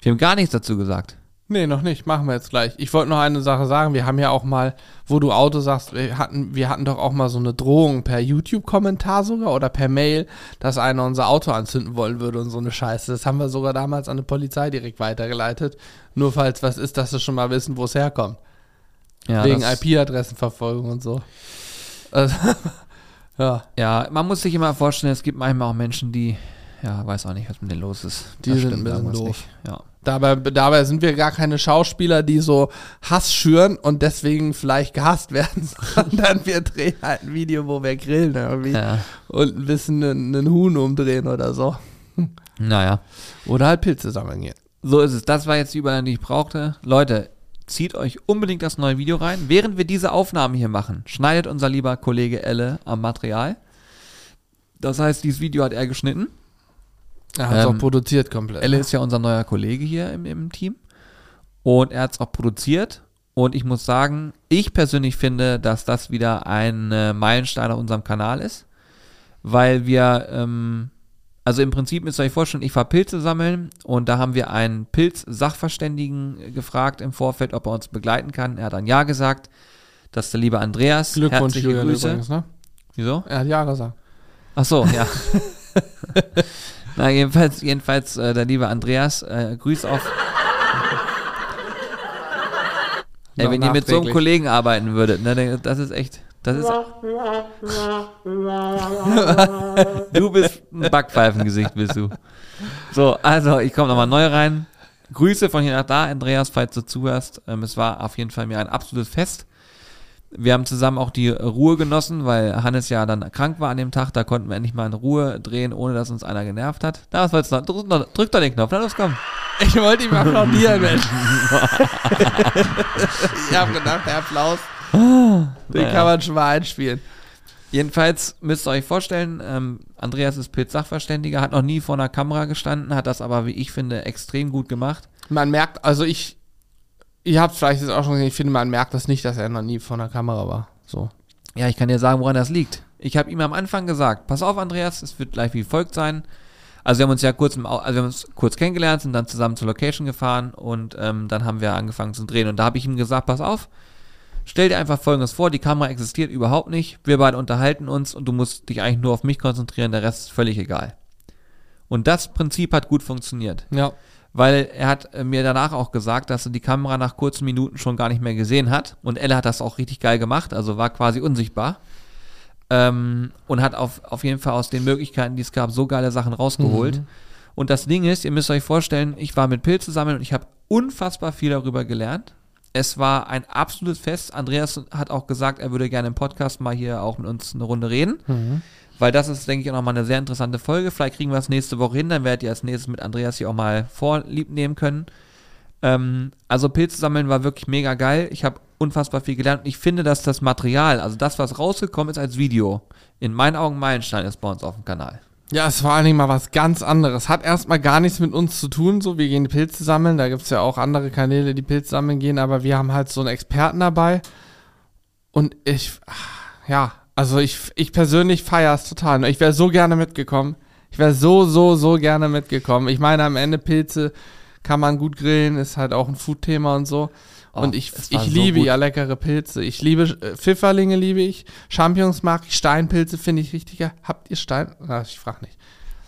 Wir haben gar nichts dazu gesagt. Nee, noch nicht. Machen wir jetzt gleich. Ich wollte noch eine Sache sagen. Wir haben ja auch mal, wo du Auto sagst, wir hatten, wir hatten doch auch mal so eine Drohung per YouTube-Kommentar sogar oder per Mail, dass einer unser Auto anzünden wollen würde und so eine Scheiße. Das haben wir sogar damals an die Polizei direkt weitergeleitet. Nur falls was ist, dass sie schon mal wissen, wo es herkommt. Ja, Wegen IP-Adressenverfolgung und so. Also, ja, Ja, man muss sich immer vorstellen, es gibt manchmal auch Menschen, die, ja, weiß auch nicht, was mit denen los ist. Die Das sind stimmt, ein bisschen doof. nicht. Ja. Dabei, dabei sind wir gar keine Schauspieler, die so Hass schüren und deswegen vielleicht gehasst werden, sondern wir drehen halt ein Video, wo wir grillen irgendwie ja. und ein bisschen einen, einen Huhn umdrehen oder so. Naja. Oder halt Pilze sammeln gehen. So ist es. Das war jetzt die Überleitung, die ich brauchte. Leute, zieht euch unbedingt das neue Video rein. Während wir diese Aufnahmen hier machen, schneidet unser lieber Kollege Elle am Material. Das heißt, dieses Video hat er geschnitten. Er hat es Ähm, auch produziert komplett. Elle ist ja unser neuer Kollege hier im, im Team. Und er hat es auch produziert. Und ich muss sagen, ich persönlich finde, dass das wieder ein äh, Meilenstein auf unserem Kanal ist. Weil wir, ähm, also im Prinzip müsst ihr euch vorstellen, ich war Pilze sammeln und da haben wir einen Pilz-Sachverständigen gefragt im Vorfeld, ob er uns begleiten kann. Er hat ein Ja gesagt. Das ist der liebe Andreas. Glückwunsch, Herzliche Julian, Grüße. übrigens, ne? Wieso? Er hat ja gesagt. Ach so, ja. Na, jedenfalls, jedenfalls äh, der liebe Andreas, äh, Grüß auf. Ey, wenn ihr mit so einem. Kollegen arbeiten würdet, ne, das ist echt, das ist. du bist ein Backpfeifengesicht, bist du. So, also, ich komme nochmal neu rein. Grüße von hier nach da, Andreas, falls du zuhörst. Ähm, es war auf jeden Fall mir ein absolutes Fest. Wir haben zusammen auch die Ruhe genossen, weil Hannes ja dann krank war an dem Tag. Da konnten wir endlich mal in Ruhe drehen, ohne dass uns einer genervt hat. Da was wolltest du noch? Drück, noch- drück doch den Knopf, na los, komm. Ich wollte ihm applaudieren, Mensch. ich habe gedacht, der Applaus, den Naja. kann man schon mal einspielen. Jedenfalls müsst ihr euch vorstellen, ähm, Andreas ist Pilz-Sachverständiger, hat noch nie vor einer Kamera gestanden, hat das aber, wie ich finde, extrem gut gemacht. Man merkt, also ich, ihr habt vielleicht jetzt auch schon gesehen, ich finde, man merkt das nicht, dass er noch nie vor einer Kamera war. So. Ja, ich kann dir sagen, woran das liegt. Ich habe ihm am Anfang gesagt, pass auf, Andreas, es wird gleich wie folgt sein. Also wir haben uns ja kurz, im, also wir haben uns kurz kennengelernt, sind dann zusammen zur Location gefahren und ähm, dann haben wir angefangen zu drehen. Und da habe ich ihm gesagt, pass auf, Stell dir einfach folgendes vor, die Kamera existiert überhaupt nicht, wir beide unterhalten uns und du musst dich eigentlich nur auf mich konzentrieren, der Rest ist völlig egal. Und das Prinzip hat gut funktioniert. Ja. Weil er hat äh, mir danach auch gesagt, dass er die Kamera nach kurzen Minuten schon gar nicht mehr gesehen hat. Und Elle hat das auch richtig geil gemacht, also war quasi unsichtbar. Ähm, und hat auf, auf jeden Fall aus den Möglichkeiten, die es gab, so geile Sachen rausgeholt. Und das Ding ist, ihr müsst euch vorstellen, ich war mit Pilze sammeln und ich habe unfassbar viel darüber gelernt. Es war ein absolutes Fest. Andreas hat auch gesagt, er würde gerne im Podcast mal hier auch mit uns eine Runde reden. Weil das ist, denke ich, auch nochmal eine sehr interessante Folge. Vielleicht kriegen wir es nächste Woche hin, dann werdet ihr als nächstes mit Andreas hier auch mal vorlieb nehmen können. Ähm, also Pilze sammeln war wirklich mega geil. Ich habe unfassbar viel gelernt. Ich finde, dass das Material, also das, was rausgekommen ist als Video, in meinen Augen Meilenstein ist bei uns auf dem Kanal. Ja, es war eigentlich mal was ganz anderes. Hat erstmal gar nichts mit uns zu tun, so. Wir gehen Pilze sammeln. Da gibt's ja auch andere Kanäle, die Pilze sammeln gehen, aber wir haben halt so einen Experten dabei. Und ich, ja, also ich, ich persönlich feiere es total. Ich wäre so gerne mitgekommen. Ich wäre so, so, so gerne mitgekommen. Ich meine, am Ende Pilze kann man gut grillen, ist halt auch ein Food-Thema und so. Oh, und ich, ich so liebe gut. ja leckere Pilze. Ich liebe äh, Pfifferlinge, liebe ich. Champignons mag ich. Steinpilze finde ich richtig geil. Habt ihr Stein? Ah, ich frage nicht.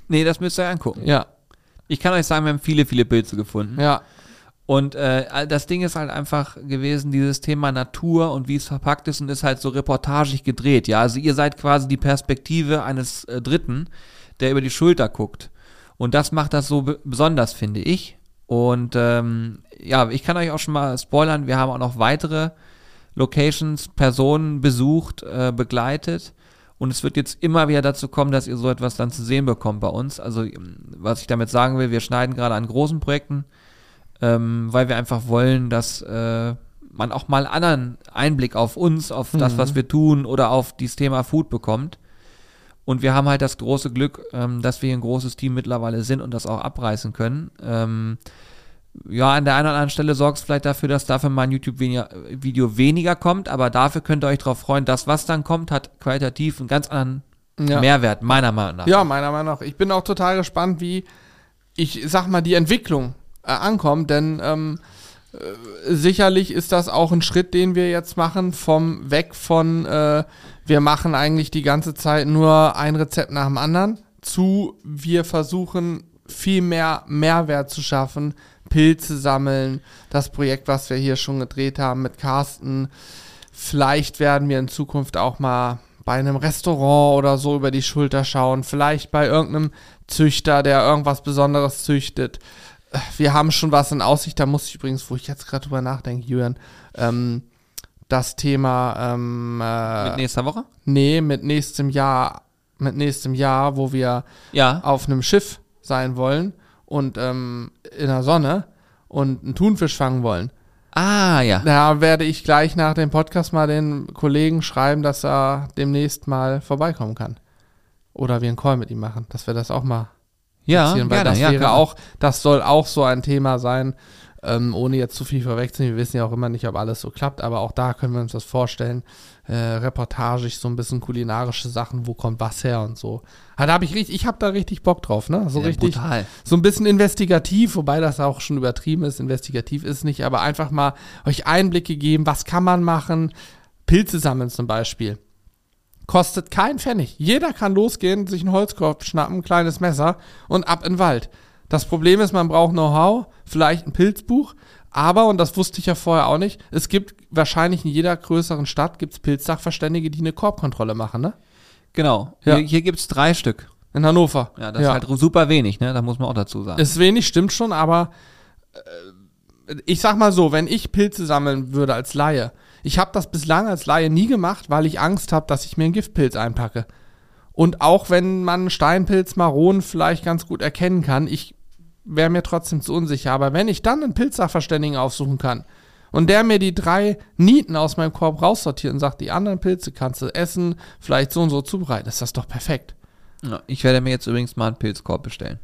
Nee, das müsst ihr angucken. Ja, Ich kann euch sagen, wir haben viele, viele Pilze gefunden. ja. Und äh, das Ding ist halt einfach gewesen, dieses Thema Natur und wie es verpackt ist und ist halt so reportagig gedreht. Ja, also ihr seid quasi die Perspektive eines äh, Dritten, der über die Schulter guckt. Und das macht das so be besonders, finde ich. Und ähm, ja, ich kann euch auch schon mal spoilern, wir haben auch noch weitere Locations, Personen besucht, äh, begleitet. Und es wird jetzt immer wieder dazu kommen, dass ihr so etwas dann zu sehen bekommt bei uns. Also, was ich damit sagen will, wir schneiden gerade an großen Projekten, ähm, weil wir einfach wollen, dass äh, man auch mal anderen Einblick auf uns, auf das, was wir tun oder auf dieses Thema Food bekommt. Und wir haben halt das große Glück, ähm, dass wir hier ein großes Team mittlerweile sind und das auch abreißen können. Ähm, ja, an der einen oder anderen Stelle sorgt es vielleicht dafür, dass dafür mal ein YouTube-Video weniger kommt, aber dafür könnt ihr euch darauf freuen, dass was dann kommt, hat qualitativ einen ganz anderen Ja. Mehrwert, meiner Meinung nach. Ja, meiner Meinung nach. Ich bin auch total gespannt, wie ich sag mal die Entwicklung ankommt, denn ähm, äh, sicherlich ist das auch ein Schritt, den wir jetzt machen, vom weg von äh, wir machen eigentlich die ganze Zeit nur ein Rezept nach dem anderen zu wir versuchen viel mehr Mehrwert zu schaffen, Pilze sammeln, das Projekt, was wir hier schon gedreht haben mit Carsten. Vielleicht werden wir in Zukunft auch mal bei einem Restaurant oder so über die Schulter schauen. Vielleicht bei irgendeinem Züchter, der irgendwas Besonderes züchtet. Wir haben schon was in Aussicht. Da muss ich übrigens, wo ich jetzt gerade drüber nachdenke, Jürgen, ähm, das Thema, ähm, äh, Mit nächster Woche? nee, mit nächstem Jahr, mit nächstem Jahr, wo wir Ja. auf einem Schiff sein wollen und ähm, in der Sonne und einen Thunfisch fangen wollen. Ah, ja. Da werde ich gleich nach dem Podcast mal den Kollegen schreiben, dass er demnächst mal vorbeikommen kann. Oder wir einen Call mit ihm machen, dass wir das auch mal Ja, weil gerne, das ja, wäre klar. auch, das soll auch so ein Thema sein, ähm, ohne jetzt zu viel vorwegzunehmen. Wir wissen ja auch immer nicht, ob alles so klappt, aber auch da können wir uns das vorstellen. Äh, reportagig, so ein bisschen kulinarische Sachen, wo kommt was her und so. Ja, da habe ich richtig, ich habe da richtig Bock drauf, ne? So Ja, richtig, brutal. so ein bisschen investigativ, wobei das auch schon übertrieben ist. Investigativ ist nicht, aber einfach mal euch Einblicke geben, was kann man machen. Pilze sammeln zum Beispiel. Kostet kein Pfennig. Jeder kann losgehen, sich einen Holzkorb schnappen, ein kleines Messer und ab in den Wald. Das Problem ist, man braucht Know-how, vielleicht ein Pilzbuch, aber, und das wusste ich ja vorher auch nicht, es gibt wahrscheinlich in jeder größeren Stadt gibt's Pilzsachverständige, die eine Korbkontrolle machen, ne? Genau. Ja. Hier, hier gibt's drei Stück. In Hannover. Ja, das ist halt super wenig, ne? Da muss man auch dazu sagen. Ist wenig, stimmt schon, aber äh, ich sag mal so, wenn ich Pilze sammeln würde als Laie, ich habe das bislang als Laie nie gemacht, weil ich Angst habe, dass ich mir einen Giftpilz einpacke. Und auch wenn man Steinpilz, Maronen vielleicht ganz gut erkennen kann, ich wäre mir trotzdem zu unsicher. Aber wenn ich dann einen Pilzsachverständigen aufsuchen kann und der mir die drei Nieten aus meinem Korb raussortiert und sagt, die anderen Pilze kannst du essen, vielleicht so und so zubereiten, ist das doch perfekt. Ja, ich werde mir jetzt übrigens mal einen Pilzkorb bestellen.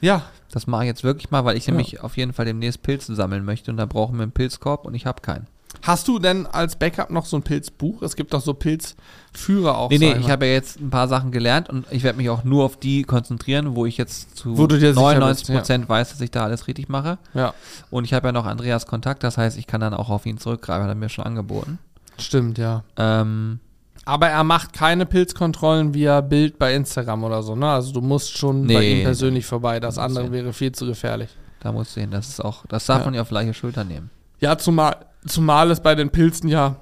Ja, Das mache ich jetzt wirklich mal, weil ich nämlich auf jeden Fall demnächst Pilze sammeln möchte und da brauchen wir einen Pilzkorb und ich habe keinen. Hast du denn als Backup noch so ein Pilzbuch? Es gibt doch so Pilzführer auch. Nee, nee, ich habe ja jetzt ein paar Sachen gelernt und ich werde mich auch nur auf die konzentrieren, wo ich jetzt zu Wo du dir sicher 99 bist, Prozent weiß, dass ich da alles richtig mache. Ja. Und ich habe ja noch Andreas Kontakt, das heißt, ich kann dann auch auf ihn zurückgreifen, hat er mir schon angeboten. Stimmt, ja. Ähm, Aber er macht keine Pilzkontrollen via Bild bei Instagram oder so, ne? Also du musst schon bei Nee, ihm persönlich vorbei. Das andere wäre viel zu gefährlich. da muss sehen, das ist auch, das darf Ja. man ja auf leichte Schulter nehmen. Ja, zumal, zumal es bei den Pilzen ja.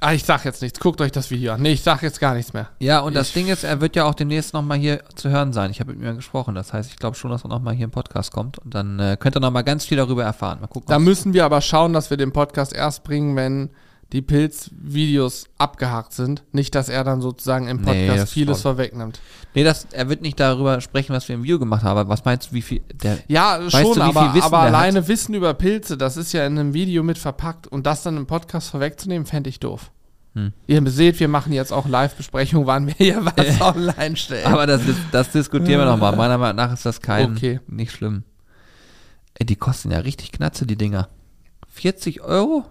Ah, ich sag jetzt nichts. Guckt euch das Video an. Nee, ich sag jetzt gar nichts mehr. Ja, und das Ich- Ding ist, er wird ja auch demnächst nochmal hier zu hören sein. Ich habe mit ihm gesprochen. Das heißt, ich glaube schon, dass er nochmal hier im Podcast kommt. Und dann äh, könnt ihr nochmal ganz viel darüber erfahren. Mal gucken. Da müssen wir aber schauen, dass wir den Podcast erst bringen, wenn die Pilzvideos abgehakt sind. Nicht, dass er dann sozusagen im Nee, Podcast das vieles vorwegnimmt. nee, das, er wird nicht darüber sprechen, was wir im Video gemacht haben. Aber was meinst du, wie viel. Der, Ja, schon, du, aber, Wissen aber alleine Wissen über Pilze, das ist ja in einem Video mit verpackt und das dann im Podcast vorwegzunehmen, fände ich doof. Hm. Ihr seht, wir machen jetzt auch Live-Besprechung, wann wir hier was online stellen. aber das, ist, das diskutieren wir nochmal. Meiner Meinung nach ist das kein. Okay. Nicht schlimm. Ey, die kosten ja richtig knatze, die Dinger. 40 Euro?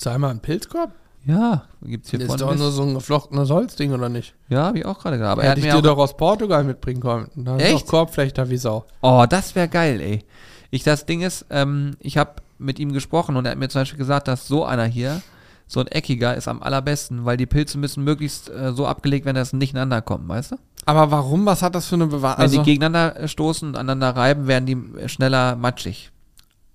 Sei mal ein Pilzkorb? Ja, gibt's hier Das von ist doch nur so ein geflochtenes Holzding, oder nicht? Ja, habe ich auch gerade gehabt. Aber er Hätte ich dir auch, doch aus Portugal mitbringen können. Da ist Echt? doch Korbflechter wie Sau. Oh, das wäre geil, ey. Ich, das Ding ist, ähm, ich habe mit ihm gesprochen und er hat mir zum Beispiel gesagt, dass so einer hier, so ein eckiger, ist am allerbesten, weil die Pilze müssen möglichst äh, so abgelegt werden, dass sie nicht ineinander kommen, weißt du? Aber warum? Was hat das für eine Bewahrung? Wenn Also, die gegeneinander stoßen und aneinander reiben, werden die schneller matschig.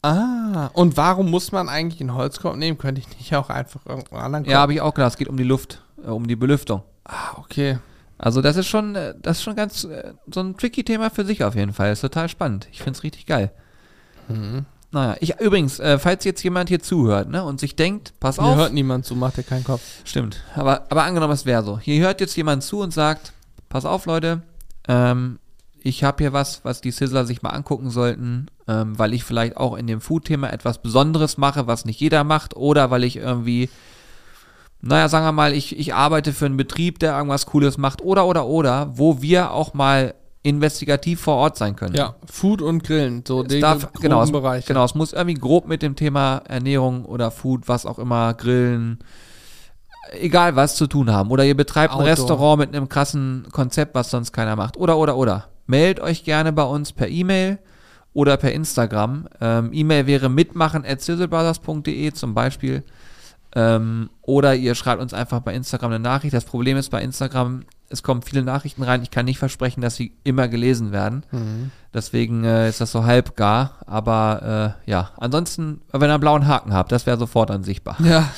Ah, und warum muss man eigentlich einen Holzkorb nehmen? Könnte ich nicht auch einfach irgendeinen anderen Korb? Ja, habe ich auch gedacht, es geht um die Luft, äh, um die Belüftung. ah, okay. Also das ist schon, äh, das ist schon ganz äh, so ein tricky Thema für sich auf jeden Fall. ist total spannend. Ich finde es richtig geil. Mhm. Naja, ich übrigens, äh, falls jetzt jemand hier zuhört, ne, und sich denkt, pass Hier auf, hört niemand zu, macht dir keinen Kopf. Stimmt. Aber, aber angenommen, es wäre so. Hier hört jetzt jemand zu und sagt, pass auf, Leute, ähm, ich habe hier was, was die Sizzler sich mal angucken sollten, ähm, weil ich vielleicht auch in dem Food-Thema etwas Besonderes mache, was nicht jeder macht, oder weil ich irgendwie, naja, sagen wir mal, ich, ich arbeite für einen Betrieb, der irgendwas Cooles macht, oder, oder, oder, wo wir auch mal investigativ vor Ort sein können. Ja, Food und Grillen, so Es den darf, genau, es, Bereich. genau, es muss irgendwie grob mit dem Thema Ernährung oder Food, was auch immer, Grillen, egal was zu tun haben. Oder ihr betreibt ein Outdoor. Restaurant mit einem krassen Konzept, was sonst keiner macht. Oder, oder, oder. Meldet euch gerne bei uns per E-Mail oder per Instagram. Ähm, E-Mail wäre mitmachen at zum Beispiel. Ähm, oder ihr schreibt uns einfach bei Instagram eine Nachricht. Das Problem ist bei Instagram, es kommen viele Nachrichten rein. Ich kann nicht versprechen, dass sie immer gelesen werden. Mhm. Deswegen äh, ist das so halb gar. Aber äh, ja, ansonsten, wenn ihr einen blauen Haken habt, das wäre sofort dann sichtbar. Ja,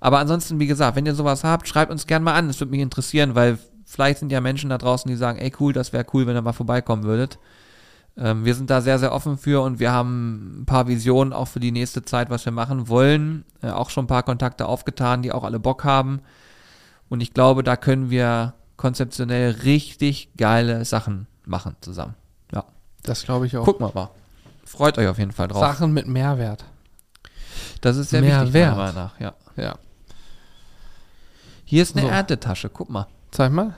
Aber ansonsten, wie gesagt, wenn ihr sowas habt, schreibt uns gerne mal an. Das würde mich interessieren, weil vielleicht sind ja Menschen da draußen, die sagen, ey cool, das wäre cool, wenn ihr mal vorbeikommen würdet. Ähm, wir sind da sehr, sehr offen für und wir haben ein paar Visionen auch für die nächste Zeit, was wir machen wollen. Äh, auch schon ein paar Kontakte aufgetan, die auch alle Bock haben. Und ich glaube, da können wir konzeptionell richtig geile Sachen machen zusammen. Ja. das glaube ich auch. Gucken wir mal. Freut euch auf jeden Fall drauf. Sachen mit Mehrwert. Das ist sehr Mehr wichtig, meiner Meinung nach. Ja. Ja. Hier ist eine So. Erntetasche, guck mal. Zeig mal.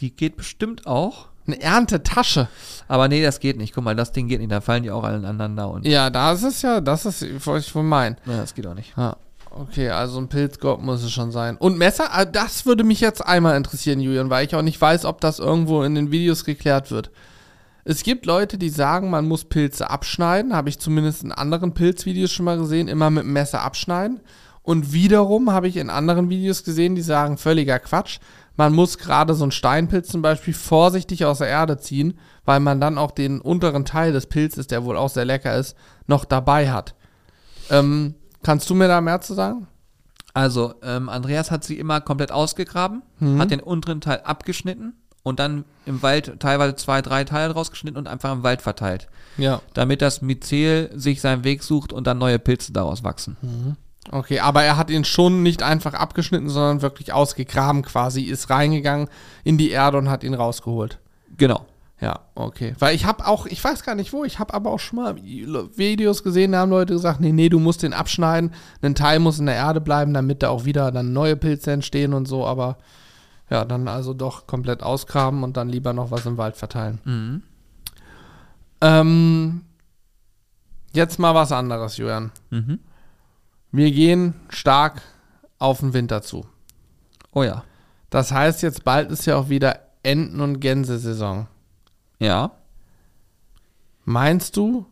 Die geht bestimmt auch. Eine Erntetasche. Aber nee, das geht nicht. Guck mal, das Ding geht nicht. Da fallen die auch alle aneinander. Und Ja, das ist ja, das ist, was ich wohl mein. ja, das geht auch nicht. Ja. Okay, also ein Pilzkorb muss es schon sein. Und Messer, Ah, das würde mich jetzt einmal interessieren, Julian, weil ich auch nicht weiß, ob das irgendwo in den Videos geklärt wird. Es gibt Leute, die sagen, man muss Pilze abschneiden. Habe ich zumindest in anderen Pilzvideos schon mal gesehen, immer mit dem Messer abschneiden. Und wiederum habe ich in anderen Videos gesehen, die sagen, völliger Quatsch. Man muss gerade so einen Steinpilz zum Beispiel vorsichtig aus der Erde ziehen, weil man dann auch den unteren Teil des Pilzes, der wohl auch sehr lecker ist, noch dabei hat. Ähm, kannst du mir da mehr zu sagen? Also, ähm, Andreas hat sie immer komplett ausgegraben, Mhm. hat den unteren Teil abgeschnitten und dann im Wald teilweise zwei, drei Teile rausgeschnitten und einfach im Wald verteilt. Ja. Damit das Myzel sich seinen Weg sucht und dann neue Pilze daraus wachsen. Okay, aber er hat ihn schon nicht einfach abgeschnitten, sondern wirklich ausgegraben quasi, ist reingegangen in die Erde und hat ihn rausgeholt. Genau. Ja, okay. Weil ich habe auch, ich weiß gar nicht wo, ich habe aber auch schon mal Videos gesehen, da haben Leute gesagt, nee, nee, du musst den abschneiden, ein Teil muss in der Erde bleiben, damit da auch wieder dann neue Pilze entstehen und so, aber ja, dann also doch komplett ausgraben und dann lieber noch was im Wald verteilen. Mhm. Ähm, jetzt mal was anderes, Julian. Mhm. Wir gehen stark auf den Winter zu. Oh ja. Das heißt, jetzt bald ist ja auch wieder Enten- und Gänsesaison. Ja. Meinst du,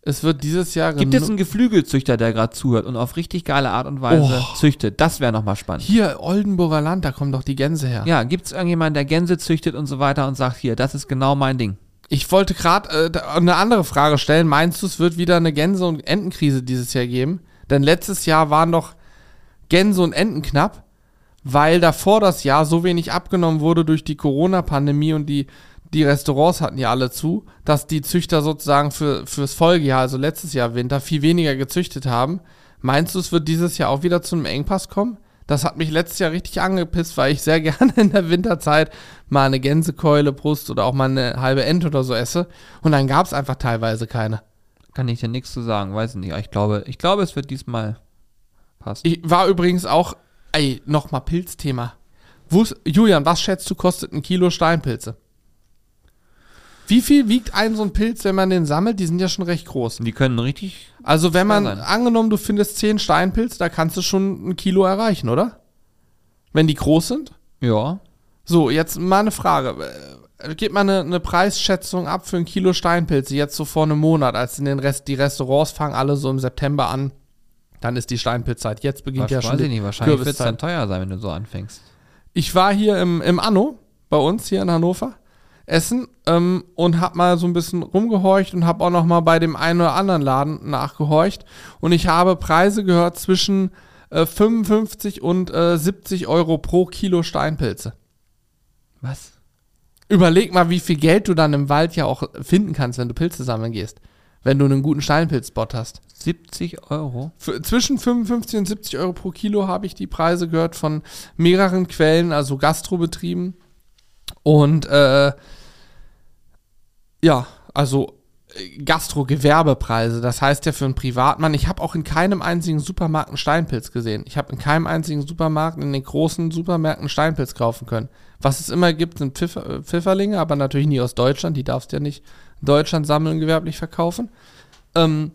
Es wird dieses Jahr Gibt es einen Geflügelzüchter, der gerade zuhört und auf richtig geile Art und Weise Oh. züchtet? Das wäre nochmal spannend. Hier, Oldenburger Land, da kommen doch die Gänse her. Ja, gibt es irgendjemanden, der Gänse züchtet und so weiter und sagt, hier, das ist genau mein Ding? Ich wollte gerade äh, eine andere Frage stellen. Meinst du, es wird wieder eine Gänse- und Entenkrise dieses Jahr geben? Denn letztes Jahr waren doch Gänse und Enten knapp, weil davor das Jahr so wenig abgenommen wurde durch die Corona-Pandemie und die, die Restaurants hatten ja alle zu, dass die Züchter sozusagen für, fürs Folgejahr, also letztes Jahr Winter, viel weniger gezüchtet haben. Meinst du, es wird dieses Jahr auch wieder zu einem Engpass kommen? Das hat mich letztes Jahr richtig angepisst, weil ich sehr gerne in der Winterzeit mal eine Gänsekeule, Brust oder auch mal eine halbe Ente oder so esse. Und dann gab es einfach teilweise keine. Kann ich dir nichts zu sagen, weiß ich nicht. Ich glaube, ich glaube, es wird diesmal passen. Ich war übrigens auch, ey, nochmal Pilzthema. Julian, was schätzt du, kostet ein Kilo Steinpilze? Wie viel wiegt ein so ein Pilz, wenn man den sammelt? Die sind ja schon recht groß. Die können richtig. Also wenn man, sein. angenommen, du findest 10 Steinpilze, da kannst du schon ein Kilo erreichen, oder? Wenn die groß sind? Ja. So, jetzt mal eine Frage. Äh, Gib mal eine, eine Preisschätzung ab für ein Kilo Steinpilze, jetzt so vor einem Monat, als in den Rest, die Restaurants fangen alle so im September an. Dann ist die Steinpilzzeit. Jetzt beginnt ja schon weiß ich nicht. Wahrscheinlich wird es dann teuer sein, wenn du so anfängst. Ich war hier im, im Anno, bei uns hier in Hannover, essen ähm, und hab mal so ein bisschen rumgehorcht und hab auch noch mal bei dem einen oder anderen Laden nachgehorcht. Und ich habe Preise gehört zwischen äh, 55 und äh, 70 Euro pro Kilo Steinpilze. Was? Überleg mal, wie viel Geld du dann im Wald ja auch finden kannst, wenn du Pilze sammeln gehst. Wenn du einen guten Steinpilzspot hast. 70 Euro? Für, zwischen 55 und 70 Euro pro Kilo habe ich die Preise gehört von mehreren Quellen, also Gastrobetrieben. Und äh, ja, also äh, Gastro-Gewerbepreise. Das heißt ja für einen Privatmann, ich habe auch in keinem einzigen Supermarkt einen Steinpilz gesehen. Ich habe in keinem einzigen Supermarkt in den großen Supermärkten Steinpilz kaufen können. Was es immer gibt, sind Pfiffer, äh, Pfifferlinge, aber natürlich nie aus Deutschland. Die darfst du ja nicht in Deutschland sammeln und gewerblich verkaufen. Ähm,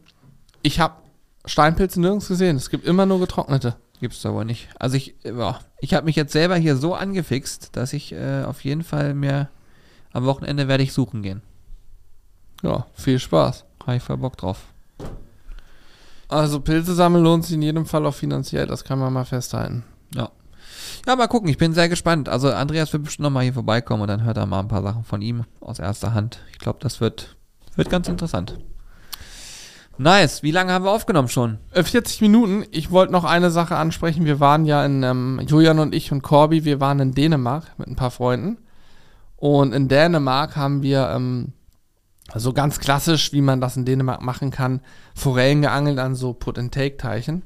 ich habe Steinpilze nirgends gesehen. Es gibt immer nur getrocknete. Gibt's aber nicht. Also ich, ja, ich habe mich jetzt selber hier so angefixt, dass ich äh, auf jeden Fall mir am Wochenende werde ich suchen gehen. Ja, viel Spaß. Habe ich voll Bock drauf. Also Pilze sammeln lohnt sich in jedem Fall auch finanziell. Das kann man mal festhalten. Ja. Ja, mal gucken, ich bin sehr gespannt. Also Andreas wird bestimmt nochmal hier vorbeikommen und dann hört er mal ein paar Sachen von ihm aus erster Hand. Ich glaube, das wird, wird ganz interessant. Nice. Wie lange haben wir aufgenommen schon? Äh, 40 Minuten. Ich wollte noch eine Sache ansprechen. Wir waren ja in, ähm, Julian und ich und Corby, wir waren in Dänemark mit ein paar Freunden. Und in Dänemark haben wir ähm, so ganz klassisch, wie man das in Dänemark machen kann, Forellen geangelt an so Put-and-Take-Teichen.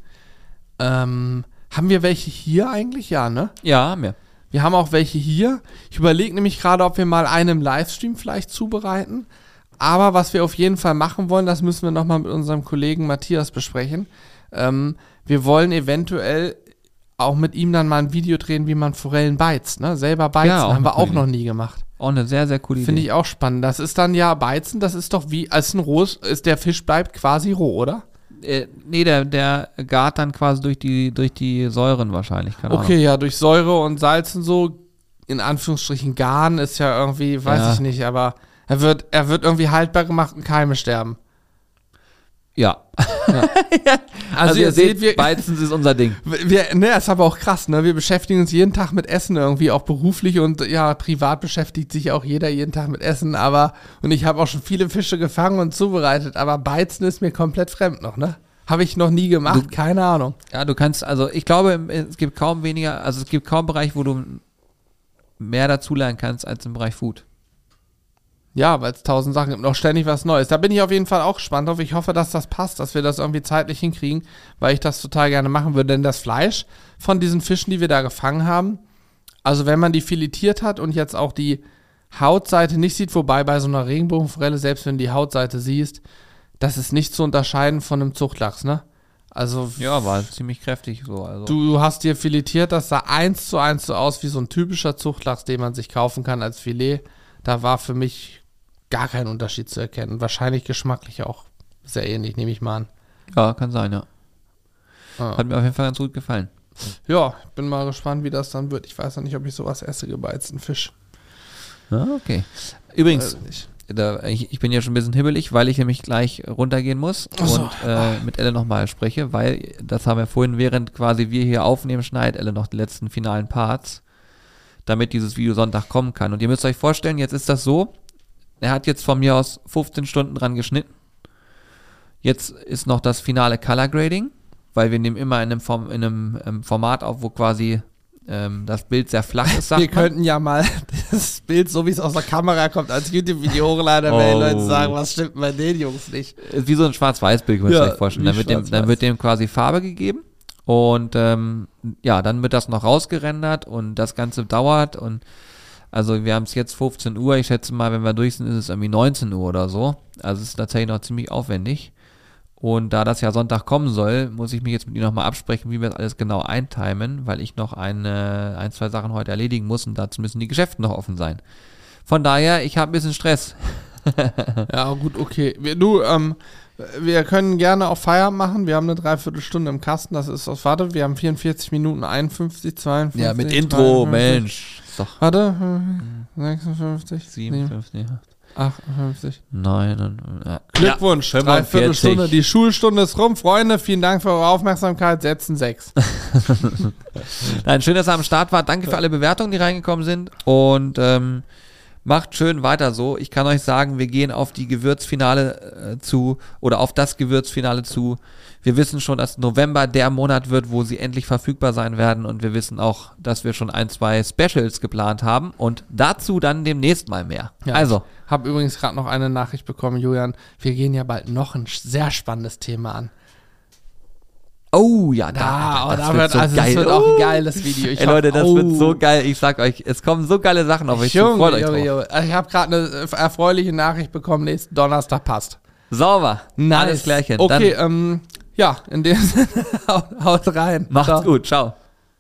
Ähm, haben wir welche hier eigentlich? Ja, ne? Ja, haben wir. Wir haben auch welche hier. Ich überlege nämlich gerade, ob wir mal einen im Livestream vielleicht zubereiten. Aber was wir auf jeden Fall machen wollen, das müssen wir nochmal mit unserem Kollegen Matthias besprechen. Ähm, wir wollen eventuell auch mit ihm dann mal ein Video drehen, wie man Forellen beizt. Ne? Selber beizen Ja, haben wir auch noch nie gemacht. Auch eine sehr, sehr coole Finde Idee. ich auch spannend. Das ist dann ja Beizen, das ist doch wie, als ein rohes, ist der Fisch bleibt quasi roh, oder? Äh, nee, der, der gart dann quasi durch die, durch die Säuren wahrscheinlich. Keine Okay, Ahnung. ja, durch Säure und Salz und so, in Anführungsstrichen Garn ist ja irgendwie, weiß Ja. ich nicht, aber er wird, er wird irgendwie haltbar gemacht und Keime sterben. Ja. Also, ihr seht, wir, Beizens ist unser Ding. wir, ne, ist aber auch krass, ne? Wir beschäftigen uns jeden Tag mit Essen irgendwie, auch beruflich und ja, privat beschäftigt sich auch jeder jeden Tag mit Essen, aber, und ich habe auch schon viele Fische gefangen und zubereitet, aber Beizen ist mir komplett fremd noch, ne? Habe ich noch nie gemacht, Du- keine Ahnung. Ja, du kannst, also ich glaube, es gibt kaum weniger, also es gibt kaum Bereich, wo du mehr dazulernen kannst als im Bereich Food. Ja, weil es tausend Sachen gibt, noch ständig was Neues. Da bin ich auf jeden Fall auch gespannt drauf. Ich hoffe, dass das passt, dass wir das irgendwie zeitlich hinkriegen, weil ich das total gerne machen würde. Denn das Fleisch von diesen Fischen, die wir da gefangen haben, also wenn man die filetiert hat und jetzt auch die Hautseite nicht sieht, wobei bei so einer Regenbogenforelle, selbst wenn du die Hautseite siehst, das ist nicht zu unterscheiden von einem Zuchtlachs, ne? Also Ja, war ziemlich kräftig so. Also. du hast dir filetiert, das sah eins zu eins so aus wie so ein typischer Zuchtlachs, den man sich kaufen kann als Filet. Da war für mich gar kein Unterschied zu erkennen. Wahrscheinlich geschmacklich auch sehr ähnlich, nehme ich mal an. ja, kann sein, ja. Ja. Hat mir auf jeden Fall ganz gut gefallen. Ja, ich bin mal gespannt, wie das dann wird. Ich weiß noch nicht, ob ich sowas esse, gebeizten Fisch. Ja, okay. Übrigens, nicht. da, ich, ich bin ja schon ein bisschen hibbelig, weil ich nämlich gleich runtergehen muss so. und äh, mit Elle nochmal spreche, weil das haben wir vorhin, während quasi wir hier aufnehmen, schneidet Elle noch die letzten finalen Parts, damit dieses Video Sonntag kommen kann. Und ihr müsst euch vorstellen, jetzt ist das so, er hat jetzt von mir aus 15 Stunden dran geschnitten. Jetzt ist noch das finale Color Grading, weil wir nehmen immer in einem, Form, in einem ähm, Format auf, wo quasi ähm, das Bild sehr flach ist, Wir man. könnten ja mal das Bild, so wie es aus der Kamera kommt, als YouTube-Video hochladen, dann werden die Oh. Leute sagen, was stimmt bei den Jungs nicht. Ist wie so ein Schwarz-Weiß-Bild, könnt ihr Ja, euch vorstellen. wie Dann wird, dem, dann wird dem quasi Farbe gegeben und ähm, ja, dann wird das noch rausgerendert und das Ganze dauert und also wir haben es jetzt 15 Uhr, ich schätze mal, wenn wir durch sind, ist es irgendwie 19 Uhr oder so. Also es ist tatsächlich noch ziemlich aufwendig. Und da das ja Sonntag kommen soll, muss ich mich jetzt mit Ihnen nochmal absprechen, wie wir das alles genau eintimen, weil ich noch eine, ein, zwei Sachen heute erledigen muss und dazu müssen die Geschäfte noch offen sein. Von daher, ich habe ein bisschen Stress. Ja, gut, okay. Wir, du, ähm, wir können gerne auch Feierabend machen. Wir haben eine Dreiviertelstunde im Kasten. Das ist aus, warte, wir haben 44 Minuten, 51, 52. Ja, mit Intro, 53. Mensch. Doch Warte, äh, 56, 57, 58. 9 und, ja. Glückwunsch, Ja, 45. Dreiviertelstunde. Die Schulstunde ist rum. Freunde, vielen Dank für eure Aufmerksamkeit. Setzen 6. Nein, schön, dass ihr am Start wart. Danke für alle Bewertungen, die reingekommen sind. Und ähm, macht schön weiter so. Ich kann euch sagen, wir gehen auf die Gewürzfinale äh, zu oder auf das Gewürzfinale zu. Wir wissen schon, dass November der Monat wird, wo sie endlich verfügbar sein werden. Und wir wissen auch, dass wir schon ein, zwei Specials geplant haben. Und dazu dann demnächst mal mehr. Ja. Also, Hab übrigens gerade noch eine Nachricht bekommen, Julian. Wir gehen ja bald noch ein sehr spannendes Thema an. Oh ja, da, Da, das da wird so also geil. das wird auch ein geiles Video. Ich Ey Leute, das oh. wird so geil. Ich sag euch, es kommen so geile Sachen auf euch zu. Freut euch Junge. Junge. Also Ich habe gerade eine erfreuliche Nachricht bekommen. Nächsten Donnerstag passt. Sauber. Alles klärchen. Okay, ähm, ja, in dem Sinne, haut, haut rein. macht's Ciao. gut. Ciao.